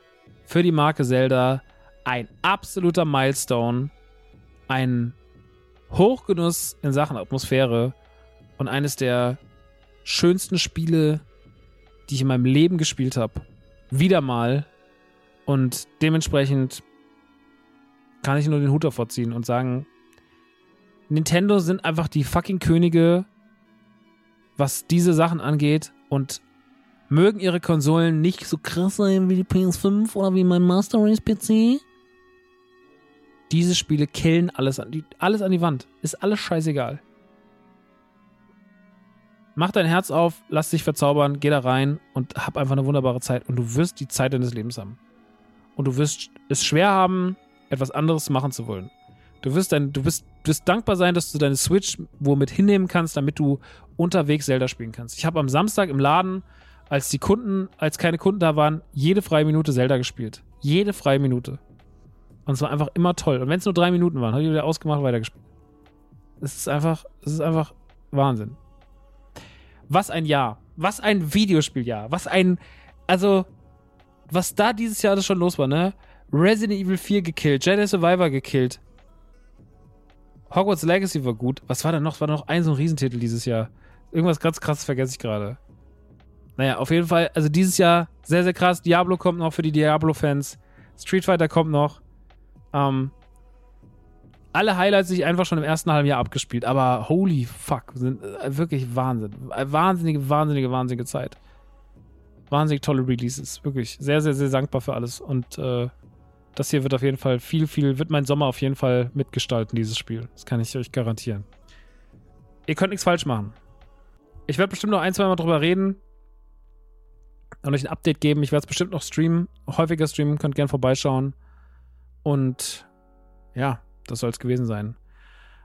für die Marke Zelda ein absoluter Milestone, ein Hochgenuss in Sachen Atmosphäre und eines der schönsten Spiele, die ich in meinem Leben gespielt habe. Wieder mal. Und dementsprechend kann ich nur den Hut davor ziehen und sagen, Nintendo sind einfach die fucking Könige, was diese Sachen angeht und mögen ihre Konsolen nicht so krass sein wie die PS5 oder wie mein Master Race PC. Diese Spiele killen alles an die, alles an die Wand. Ist alles scheißegal. Mach dein Herz auf, lass dich verzaubern, geh da rein und hab einfach eine wunderbare Zeit. Und du wirst die Zeit deines Lebens haben. Und du wirst es schwer haben, etwas anderes machen zu wollen. Du wirst, dein, du wirst, wirst dankbar sein, dass du deine Switch womit hinnehmen kannst, damit du unterwegs Zelda spielen kannst. Ich habe am Samstag im Laden, als die Kunden, als keine Kunden da waren, jede freie Minute Zelda gespielt. Jede freie Minute. Und es war einfach immer toll. Und wenn es nur drei Minuten waren, habe ich wieder ausgemacht, weitergespielt. Es ist einfach, es ist einfach Wahnsinn. Was ein Jahr. Was ein Videospieljahr. Was ein, also, was da dieses Jahr schon los war, ne? Resident Evil 4 gekillt, Jedi Survivor gekillt, Hogwarts Legacy war gut. Was war da noch? War da noch ein so ein Riesentitel dieses Jahr? Irgendwas ganz krasses vergesse ich gerade. Naja, auf jeden Fall, also dieses Jahr sehr, sehr krass. Diablo kommt noch für die Diablo-Fans. Street Fighter kommt noch. Ähm, alle Highlights sich einfach schon im ersten halben Jahr abgespielt. Aber holy fuck, sind äh, wirklich Wahnsinn. Wahnsinnige, wahnsinnige, wahnsinnige Zeit. Wahnsinnig tolle Releases. Wirklich sehr, sehr, sehr dankbar für alles. Und äh, das hier wird auf jeden Fall viel, viel, wird mein Sommer auf jeden Fall mitgestalten, dieses Spiel. Das kann ich euch garantieren. Ihr könnt nichts falsch machen. Ich werde bestimmt noch ein, zwei Mal drüber reden und euch ein Update geben. Ich werde es bestimmt noch streamen, häufiger streamen, könnt gerne vorbeischauen. Und ja, das soll es gewesen sein.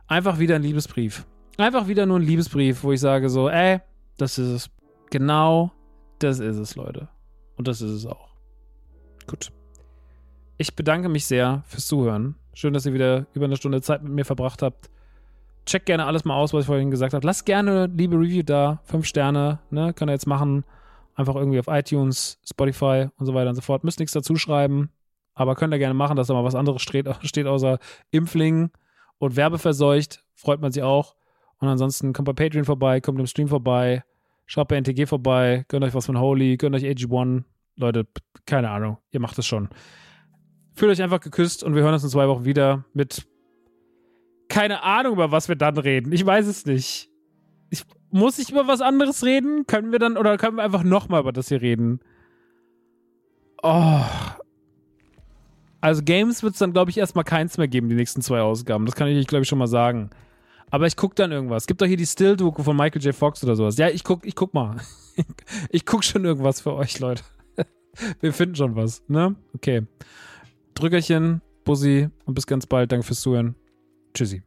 Einfach wieder ein Liebesbrief. Einfach wieder nur ein Liebesbrief, wo ich sage so, ey, das ist es. Genau, das ist es, Leute. Und das ist es auch. Gut. Ich bedanke mich sehr fürs Zuhören. Schön, dass ihr wieder über eine Stunde Zeit mit mir verbracht habt. Checkt gerne alles mal aus, was ich vorhin gesagt habe. Lasst gerne liebe Review da. Fünf Sterne, ne? Könnt ihr jetzt machen. Einfach irgendwie auf iTunes, Spotify und so weiter und so fort. Müsst nichts dazu schreiben. Aber könnt ihr gerne machen, dass da mal was anderes steht, außer Impfling und Werbeverseucht. Freut man sich auch. Und ansonsten kommt bei Patreon vorbei, kommt im Stream vorbei, schaut bei NTG vorbei, gönnt euch was von Holy, gönnt euch AG1. Leute, keine Ahnung, ihr macht es schon. Fühlt euch einfach geküsst und wir hören uns in zwei Wochen wieder mit keine Ahnung, über was wir dann reden. Ich weiß es nicht. Ich, muss ich über was anderes reden? Können wir dann, oder können wir einfach nochmal über das hier reden? Oh. Also Games wird es dann, glaube ich, erstmal keins mehr geben, die nächsten zwei Ausgaben. Das kann ich glaube ich, schon mal sagen. Aber ich gucke dann irgendwas. Gibt doch hier die Still-Doku von Michael J. Fox oder sowas. Ja, ich guck, ich guck mal. ich guck schon irgendwas für euch, Leute. wir finden schon was, ne? Okay. Drückerchen, Bussi und bis ganz bald. Danke fürs Zuhören. Tschüssi.